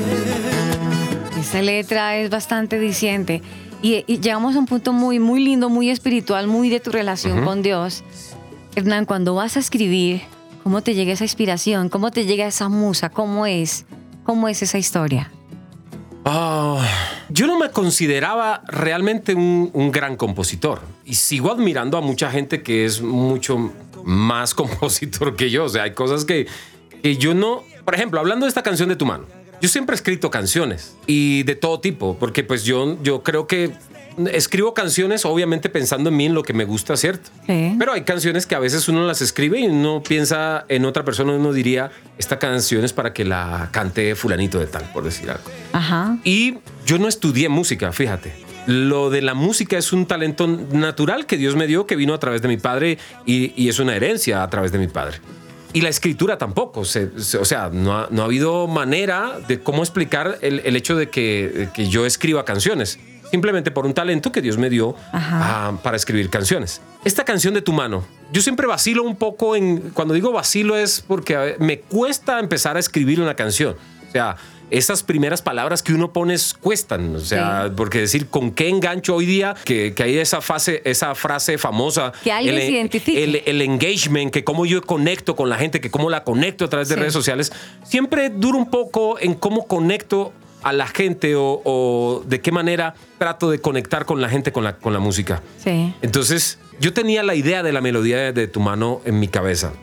Esa letra es bastante diciente. Y, y llegamos a un punto muy, muy lindo, muy espiritual, muy de tu relación con Dios. Hernán, cuando vas a escribir, ¿cómo te llega esa inspiración? ¿Cómo te llega esa musa? ¿Cómo es? ¿Cómo es esa historia? Ah, yo no me consideraba realmente un, un gran compositor y sigo admirando a mucha gente que es mucho más <laughs> compositor que yo. O sea, hay cosas que, que yo no... Por ejemplo, hablando de esta canción de tu mano, yo siempre he escrito canciones y de todo tipo, porque pues yo, yo creo que escribo canciones obviamente pensando en mí, en lo que me gusta, ¿cierto? Pero hay canciones que a veces uno las escribe y uno piensa en otra persona, uno diría, esta canción es para que la cante fulanito de tal, por decir algo. Ajá. Y yo no estudié música, fíjate. Lo de la música es un talento natural que Dios me dio, que vino a través de mi padre y, y es una herencia a través de mi padre. Y la escritura tampoco. se- se- o sea, no ha, no ha habido manera de cómo explicar el, el hecho de que, de que yo escriba canciones. Simplemente por un talento que Dios me dio ah, para escribir canciones. Esta canción de tu mano, yo siempre vacilo un poco en. Cuando digo vacilo es porque me cuesta empezar a escribir una canción. O sea, esas primeras palabras que uno pone cuestan. O sea, porque decir con qué engancho hoy día, que, que hay esa, fase, esa frase famosa. Que alguien el, se identifique. el- el engagement, que cómo yo conecto con la gente, que cómo la conecto a través de Sí. redes sociales. Siempre duro un poco en cómo conecto a la gente o, o de qué manera trato de conectar con la gente con la, con la música. Sí. Entonces, yo tenía la idea de la melodía de, de tu mano en mi cabeza.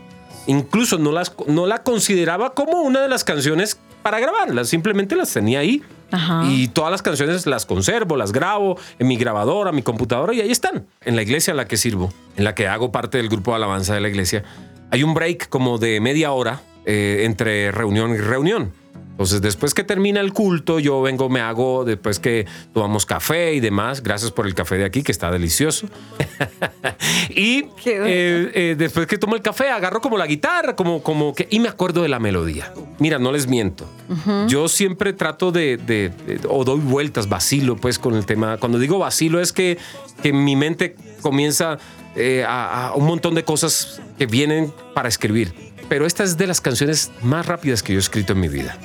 Incluso no, las, no la consideraba como una de las canciones para grabarlas, simplemente las tenía ahí. Ajá. Y todas las canciones las conservo, las grabo en mi grabadora, mi computadora y ahí están. En la iglesia en la que sirvo, en la que hago parte del grupo de alabanza de la iglesia, hay un break como de media hora eh, entre reunión y reunión. Entonces, después que termina el culto, yo vengo, me hago, después que tomamos café y demás, gracias por el café de aquí, que está delicioso. <laughs> y eh, eh, después que tomo el café, agarro como la guitarra, como, como que, y me acuerdo de la melodía. Mira, no les miento. Yo siempre trato de, de- de- o doy vueltas, vacilo, pues, con el tema. Cuando digo vacilo es que, que mi mente comienza eh, a, a un montón de cosas que vienen para escribir. Pero esta es de las canciones más rápidas que yo he escrito en mi vida.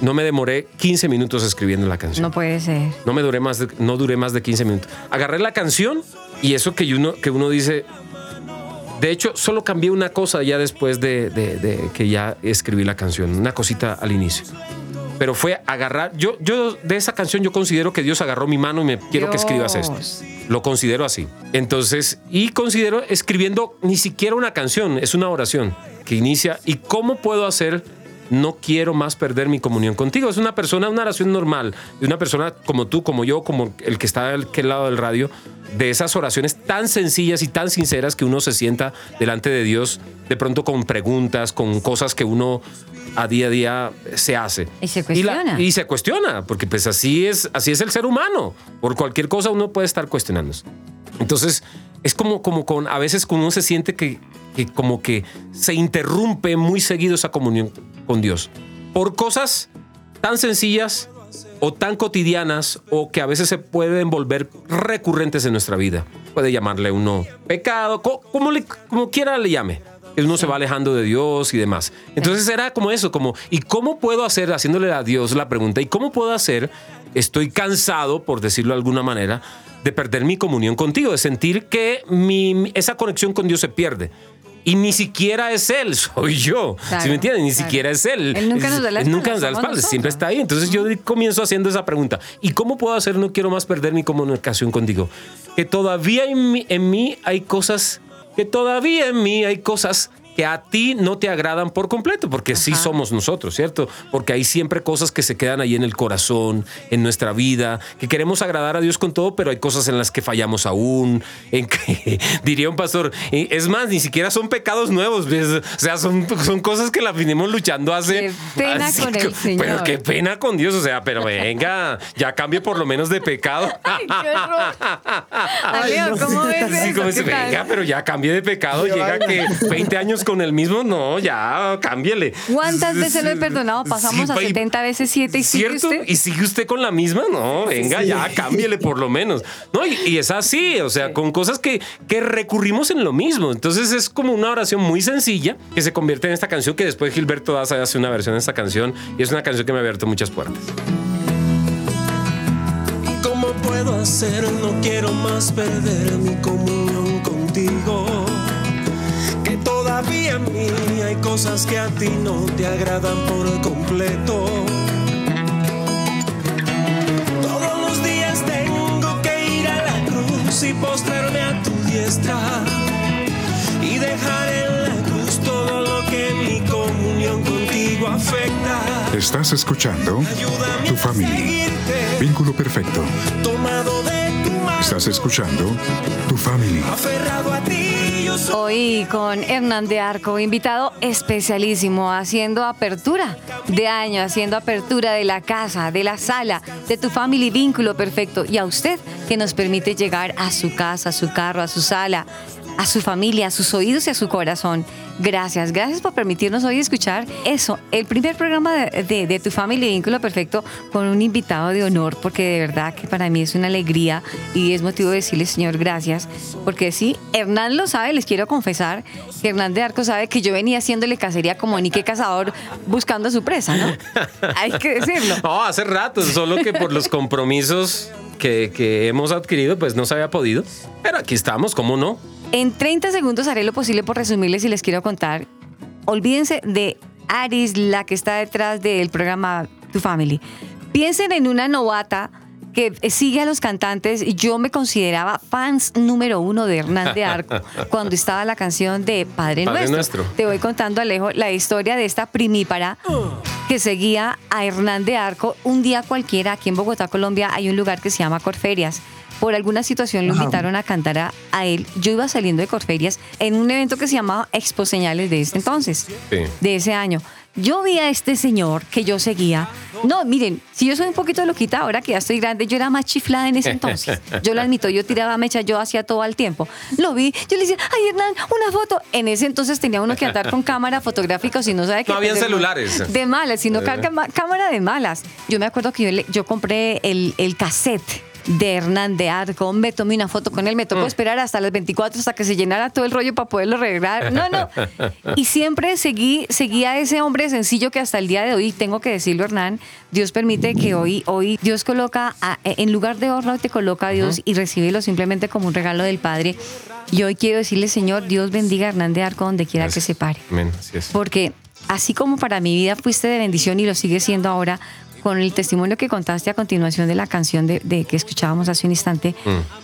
No me demoré 15 minutos escribiendo la canción. No puede ser. No me duré más de, no duré más de 15 minutos. Agarré la canción y eso que uno, que uno dice. De hecho, solo cambié una cosa ya después de, de- de que ya escribí la canción, una cosita al inicio. Pero fue agarrar. Yo, yo de esa canción yo considero que Dios agarró mi mano y me quiero que escribas esto. Lo considero así. Entonces, y considero escribiendo ni siquiera una canción, es una oración que inicia. ¿Y cómo puedo hacer? No quiero más perder mi comunión contigo. Es una persona, una oración normal, de una persona como tú, como yo, como el que está al aquel lado del radio, de esas oraciones tan sencillas y tan sinceras que uno se sienta delante de Dios, de pronto con preguntas, con cosas que uno a día a día se hace. Y se cuestiona. y se cuestiona, porque pues así es, así es el ser humano. Por cualquier cosa uno puede estar cuestionándose. Entonces, es como, como con, a veces uno se siente que, que como que se interrumpe muy seguido esa comunión con Dios. Por cosas tan sencillas o tan cotidianas o que a veces se pueden volver recurrentes en nuestra vida. Puede llamarle uno pecado, co- como, le- como quiera le llame. Uno se va alejando de Dios y demás. Entonces era como eso, como, ¿y cómo puedo hacer, haciéndole a Dios la pregunta, ¿y cómo puedo hacer? Estoy cansado, por decirlo de alguna manera, de perder mi comunión contigo, de sentir que mi, esa conexión con Dios se pierde. Y ni siquiera es Él, <laughs> soy yo. Claro, ¿Sí me entienden? Ni claro. siquiera es Él. Él nunca nos da la él nunca nos da la somos espalda, siempre está ahí. Entonces yo comienzo haciendo esa pregunta. ¿Y cómo puedo hacer? No quiero más perder mi comunicación contigo. Que todavía en mí, en mí hay cosas, que todavía en mí hay cosas que a ti no te agradan por completo, porque sí somos nosotros, ¿cierto? Porque hay siempre cosas que se quedan ahí en el corazón, en nuestra vida, que queremos agradar a Dios con todo, pero hay cosas en las que fallamos aún, en que, <laughs> diría un pastor, es más, ni siquiera son pecados nuevos, ¿ves? o sea, son, son cosas que las vinimos luchando hace... Qué pena hace- con el Señor. Pero qué pena con Dios, o sea, pero venga, ya cambie por lo menos de pecado. <laughs> Amigo, <laughs> ¿cómo ves Sí, eso? ¿Qué venga, pero ya cambie de pecado. Qué Llega que 20 años con el mismo, no, ya, cámbiele. ¿Cuántas veces lo he perdonado? Pasamos Sí, a pa- y- 70 veces 7 y sigue ¿Cierto? usted. ¿Y sigue usted con la misma? No, venga, Sí. ya, cámbiele por lo menos. No, y, y es así, o sea, con cosas que, que recurrimos en lo mismo. Entonces es como una oración muy sencilla que se convierte en esta canción que después Gilberto Daza hace una versión de esta canción y es una canción que me ha abierto muchas puertas. ¿Cómo puedo hacer? No quiero más perder mi comunión en mí hay cosas que a ti no te agradan por completo. Todos los días tengo que ir a la cruz y postrarme a tu diestra. Y dejar en que mi comunión contigo afecta. Estás escuchando Tu Family. Vínculo perfecto. Tomado de tu mano, Estás escuchando Tu Family. aferrado a ti, yo soy. Hoy con Hernán de Arco, invitado especialísimo, haciendo apertura de año, haciendo apertura de la casa, de la sala, de tu family vínculo perfecto. Y a usted que nos permite llegar a su casa, a su carro, a su sala, a su familia, a sus oídos y a su corazón. Gracias, gracias por permitirnos hoy escuchar eso, el primer programa de, de- de tu familia vínculo perfecto con un invitado de honor, porque de verdad que para mí es una alegría y es motivo de decirle, Señor, gracias, porque sí, Hernán lo sabe, les quiero confesar que Hernán de Arco sabe que yo venía haciéndole cacería como Nique Cazador buscando a su presa, ¿no? <laughs> Hay que decirlo. No, hace rato, solo que por los compromisos que, que hemos adquirido, pues no se había podido. Pero aquí estamos, ¿cómo no? En 30 segundos haré lo posible por resumirles y les quiero contar. Olvídense de Aris, la que está detrás del programa Tu Family. Piensen en una novata que sigue a los cantantes. Yo me consideraba fans número uno de Hernán de Arco <laughs> cuando estaba la canción de Padre, Padre Nuestro. Nuestro. Te voy contando, Alejo, la historia de esta primípara que seguía a Hernán de Arco un día cualquiera. Aquí en Bogotá, Colombia, hay un lugar que se llama Corferias. Por alguna situación lo Ajá. invitaron a cantar a, a él. Yo iba saliendo de Corferias en un evento que se llamaba Expo Señales de este entonces, Sí. de ese año. yo vi a este señor que yo seguía. No, miren, si yo soy un poquito loquita ahora que ya estoy grande, yo era más chiflada en ese entonces. <laughs> Yo lo admito, yo tiraba mecha, yo hacía todo al tiempo. Lo vi, yo le decía, ay Hernán, una foto. En ese entonces tenía uno que andar con cámara fotográfica o si no sabe que... No habían de- celulares. De malas, sino Eh. cámara de malas. Yo me acuerdo que yo, le- yo compré el, el cassette de Hernán de Arco, me tomé una foto con él, me Mm. tocó esperar hasta las 24 hasta que se llenara todo el rollo para poderlo arreglar. No, no. <laughs> Y siempre seguí, seguí a ese hombre sencillo que hasta el día de hoy, tengo que decirlo Hernán, Dios permite que hoy, hoy Dios coloca, a- en lugar de horno te coloca a Dios y recíbelo simplemente como un regalo del Padre. Y hoy quiero decirle, Señor, Dios bendiga a Hernán de Arco donde quiera que se pare. Amén, así es. Porque así como para mi vida fuiste de bendición y lo sigue siendo ahora, con el testimonio que contaste a continuación de la canción de, de que escuchábamos hace un instante,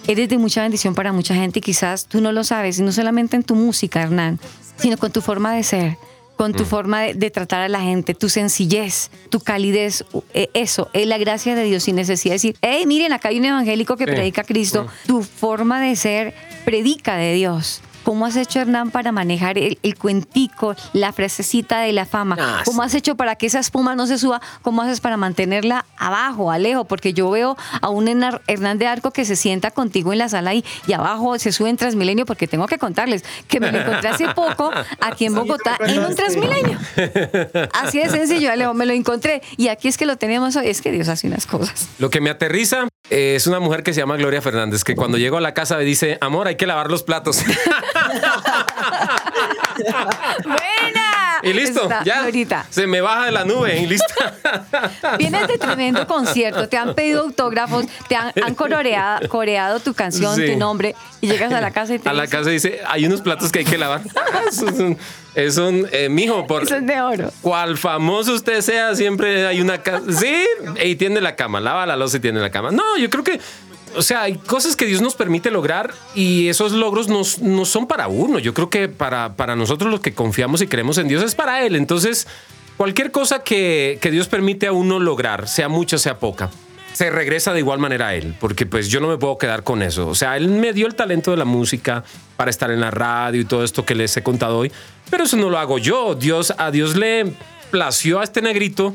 eres de mucha bendición para mucha gente y quizás tú no lo sabes, no solamente en tu música, Hernán, sino con tu forma de ser, con tu forma de, de tratar a la gente, tu sencillez, tu calidez, eh, eso, es la gracia de Dios sin necesidad de decir, hey, miren, acá hay un evangélico que Sí. predica a Cristo, tu forma de ser predica de Dios. ¿Cómo has hecho, Hernán, para manejar el, el cuentico, la frasecita de la fama? Ah, ¿Cómo has hecho para que esa espuma no se suba? ¿Cómo haces para mantenerla abajo, alejo? Porque yo veo a un Hernán de Arco que se sienta contigo en la sala y, y abajo se sube en Transmilenio, porque tengo que contarles que me lo encontré hace poco aquí en Bogotá en un Transmilenio. <laughs> Así de sencillo, Alejo, me lo encontré. Y aquí es que lo tenemos hoy. Es que Dios hace unas cosas. Lo que me aterriza es una mujer que se llama Gloria Fernández, que cuando llego a la casa me dice, amor, hay que lavar los platos. <laughs> ¡Buena! y listo, Está, ya. Glorita. Se me baja de la nube y listo. Vienes de tremendo concierto, te han pedido autógrafos, te han, han coloreado, coreado tu canción, Sí. tu nombre, y llegas a la casa y te A la casa dice, hay unos platos que hay que lavar. <laughs> Eso es un, es un, eh, mijo, por Eso es de oro. cual famoso usted sea, siempre hay una casa. Sí, y tiende la cama, lava la losa y tiende la cama. No, yo creo que, o sea, hay cosas que Dios nos permite lograr y esos logros no, no son para uno. Yo creo que para, para nosotros los que confiamos y creemos en Dios es para Él. Entonces, cualquier cosa que, que Dios permite a uno lograr, sea mucha, sea poca, se regresa de igual manera a él, porque pues yo no me puedo quedar con eso. O sea, él me dio el talento de la música para estar en la radio y todo esto que les he contado hoy, pero eso no lo hago yo. Dios, a Dios le plació a este negrito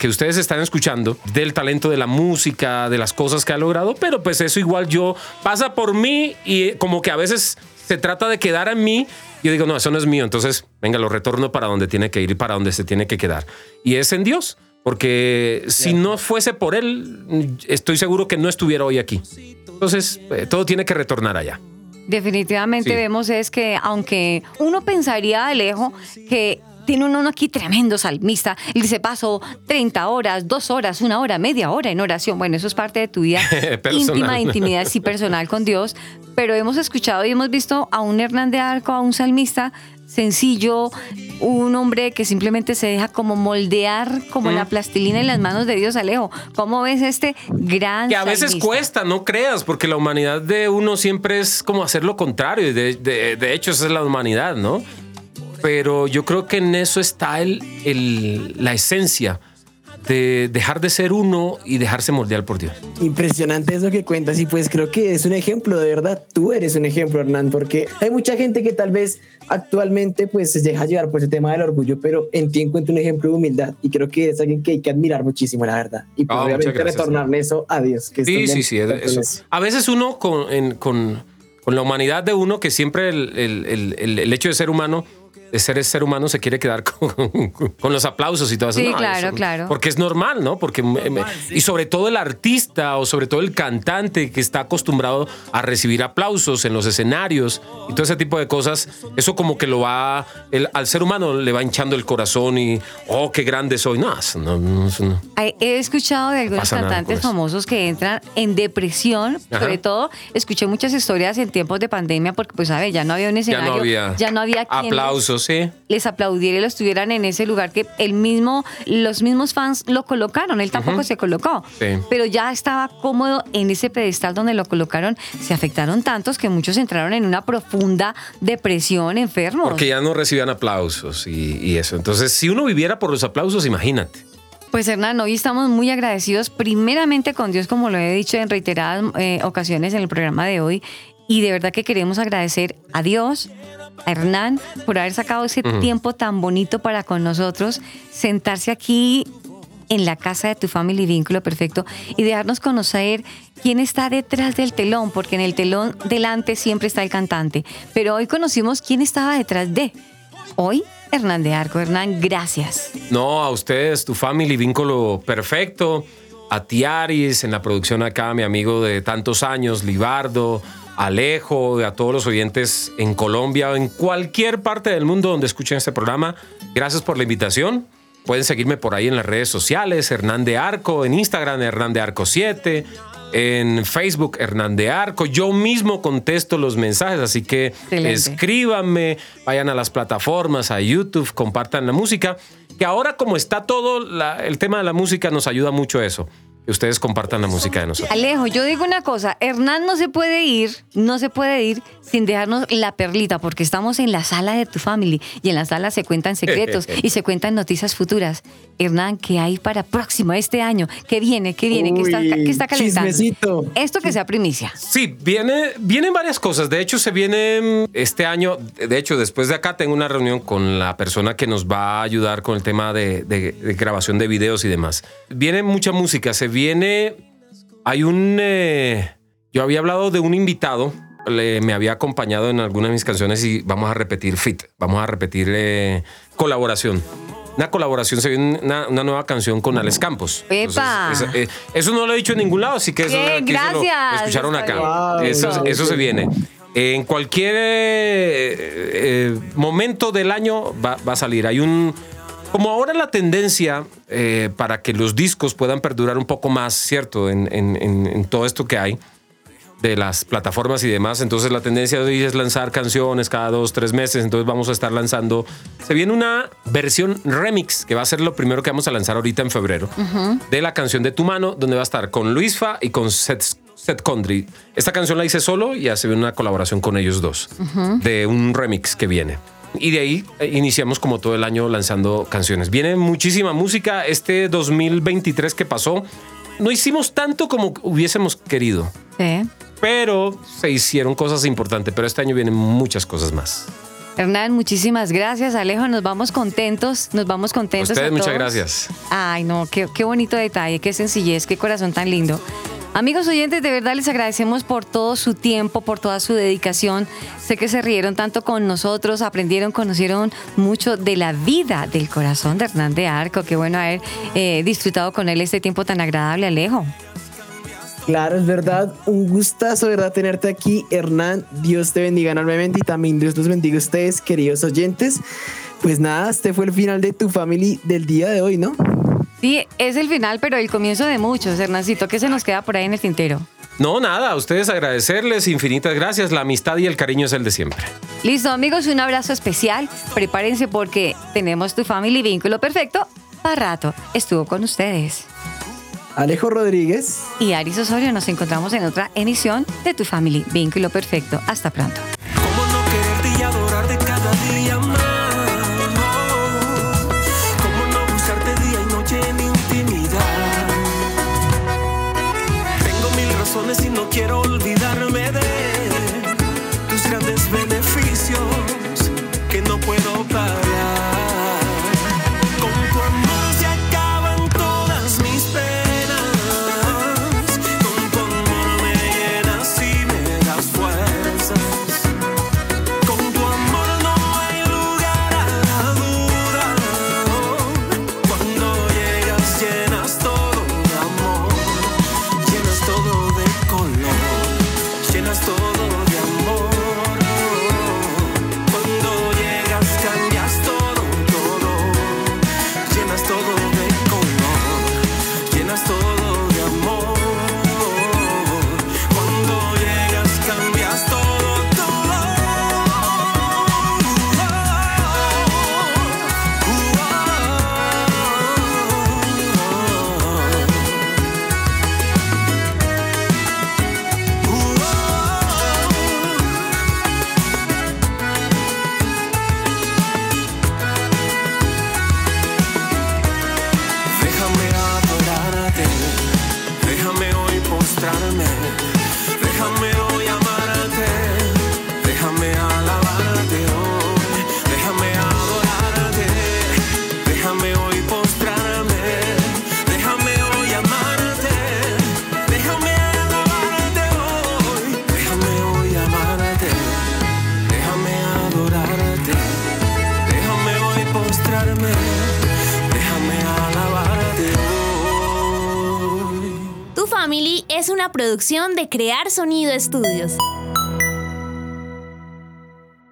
que ustedes están escuchando del talento de la música, de las cosas que ha logrado, pero pues eso igual yo pasa por mí y como que a veces se trata de quedar en mí. Yo digo, no, eso no es mío. Entonces, venga, lo retorno para donde tiene que ir y para donde se tiene que quedar. Y es en Dios. Porque si no fuese por él, estoy seguro que no estuviera hoy aquí. Entonces, eh, todo tiene que retornar allá. Definitivamente Sí. vemos es que aunque uno pensaría de lejos que tiene uno aquí tremendo salmista, y se pasó 30 horas, dos horas, una hora, media hora en oración. Bueno, eso es parte de tu vida <laughs> íntima, intimidad, sí, personal con Dios. Pero hemos escuchado y hemos visto a un Hernán de Arco, a un salmista sencillo, un hombre que simplemente se deja como moldear como la plastilina en las manos de Dios, Alejo. ¿Cómo ves este gran Que a veces salmista? cuesta, no creas, porque la humanidad de uno siempre es como hacer lo contrario. de- de hecho, esa es la humanidad, ¿no? Pero yo creo que en eso está el, el- la esencia de dejar de ser uno y dejarse moldear por Dios. Impresionante eso que cuentas y pues creo que es un ejemplo, de verdad, tú eres un ejemplo, Hernán, porque hay mucha gente que tal vez actualmente pues se deja llevar por ese tema del orgullo, pero en ti encuentro un ejemplo de humildad y creo que es alguien que hay que admirar muchísimo, la verdad. Y pues muchas obviamente gracias. retornarle eso a Dios. Que Sí, sí, sí. con eso. A veces uno con, en- con- con la humanidad de uno, que siempre el, el- el- el- el hecho de ser humano, de ser ser humano, se quiere quedar <laughs> con, con los aplausos y todo eso. Sí, No, claro, eso- claro. Porque es normal, ¿no? Porque y sobre todo el artista o sobre todo el cantante que está acostumbrado a recibir aplausos en los escenarios y todo ese tipo de cosas, eso como que lo va, el- al ser humano le va hinchando el corazón y, oh, qué grande soy. No, eso no, no, eso no. Ay, He escuchado de algunos cantantes eso. famosos que entran en depresión, Ajá. sobre todo escuché muchas historias en tiempos de pandemia porque pues a ver, ya no había un Ya escenario, no había, ya no había quien aplausos, sí. les aplaudiera y lo estuvieran en ese lugar que el mismo, los mismos fans lo colocaron, él tampoco se colocó, Sí. pero ya estaba cómodo en ese pedestal donde lo colocaron, se afectaron tantos que muchos entraron en una profunda depresión, enfermos. Porque ya no recibían aplausos y, y eso. Entonces, si uno viviera por los aplausos, imagínate. Pues Hernán, hoy estamos muy agradecidos primeramente con Dios, como lo he dicho en reiteradas eh, ocasiones en el programa de hoy, Y de verdad que queremos agradecer a Dios, a Hernán, por haber sacado ese tiempo tan bonito para con nosotros, sentarse aquí en la casa de tu familia y vínculo perfecto y dejarnos conocer quién está detrás del telón, porque en el telón delante siempre está el cantante. Pero hoy conocimos quién estaba detrás de. Hoy, Hernán de Arco. Hernán, gracias. No, a ustedes, tu family, vínculo perfecto. A Tiaris en la producción acá, mi amigo de tantos años, Libardo, Alejo, a todos los oyentes en Colombia o en cualquier parte del mundo donde escuchen este programa. Gracias por la invitación. Pueden seguirme por ahí en las redes sociales, Hernán de Arco, en Instagram, Hernán de Arco 7, en Facebook, Hernán de Arco. Yo mismo contesto los mensajes, así que Excelente. escríbanme, vayan a las plataformas, a YouTube, compartan la música. Que ahora como está todo la- el tema de la música, nos ayuda mucho eso. Ustedes compartan la música de nosotros. Alejo, yo digo una cosa, Hernán no se puede ir, no se puede ir sin dejarnos la perlita, porque estamos en la sala de tu family y en la sala se cuentan secretos <laughs> y se cuentan noticias futuras. Hernán, ¿qué hay para próximo este año? ¿Qué viene? ¿Qué viene? ¿Qué está, qué está calentando? chismecito. Esto que sea primicia. Sí, viene, vienen varias cosas. De hecho, se viene mm, este año. De hecho, después de acá tengo una reunión con la persona que nos va a ayudar con el tema de, de- de grabación de videos y demás. Viene mucha música. Se viene. Hay un. eh, yo había hablado de un invitado. le- me había acompañado en algunas de mis canciones y vamos a repetir fit. Vamos a repetir eh, colaboración. Una colaboración, se viene una, una nueva canción con Alex Campos. ¡Epa! eso, eh, eso no lo he dicho en ningún lado, así que eso, Bien, aquí se lo- lo gracias. escucharon acá. Eso, Wow. eso se viene. En cualquier eh, momento del año va, va a salir. Hay un. Como ahora la tendencia eh, para que los discos puedan perdurar un poco más, ¿cierto? En, en- en- en todo esto que hay de las plataformas y demás. Entonces la tendencia de hoy es lanzar canciones cada dos, tres meses. Entonces vamos a estar lanzando. Se viene una versión remix que va a ser lo primero que vamos a lanzar ahorita en febrero de la canción de Tu Mano, donde va a estar con Luis Fa y con Seth, Seth Condry. Esta canción la hice solo y hace una colaboración con ellos dos de un remix que viene. Y de ahí eh, iniciamos como todo el año lanzando canciones. Viene muchísima música. Este 2023 que pasó, no hicimos tanto como hubiésemos querido, Sí. pero se hicieron cosas importantes. Pero este año vienen muchas cosas más. Hernán, muchísimas gracias. Alejo, nos vamos contentos, nos vamos contentos. Ustedes, a muchas gracias. Ay, no, qué, qué bonito detalle, qué sencillez, qué corazón tan lindo. Amigos oyentes, de verdad les agradecemos por todo su tiempo, por toda su dedicación. Sé que se rieron tanto con nosotros, aprendieron, conocieron mucho de la vida del corazón de Hernán de Arco. Qué bueno haber eh, disfrutado con él este tiempo tan agradable, Alejo. Claro, es verdad. Un gustazo, ¿verdad? Tenerte aquí, Hernán. Dios te bendiga enormemente y también Dios los bendiga a ustedes, queridos oyentes. Pues nada, este fue el final de tu family del día de hoy, ¿no? Sí, es el final, pero el comienzo de muchos, Hernancito. ¿Qué se nos queda por ahí en el tintero? No, nada, a ustedes agradecerles, infinitas gracias. La amistad y el cariño es el de siempre. Listo, amigos, un abrazo especial. Prepárense porque tenemos tu family vínculo perfecto. Para rato estuvo con ustedes. Alejo Rodríguez. Y Aris Osorio, nos encontramos en otra emisión de tu family vínculo perfecto. Hasta pronto. quererte y adorarte cada día más. Cómo no buscarte día y noche en intimidad. Tengo mil razones y no quiero olvidarme de tus grandes beneficios que no puedo pagar. Producción de Crear Sonido Estudios.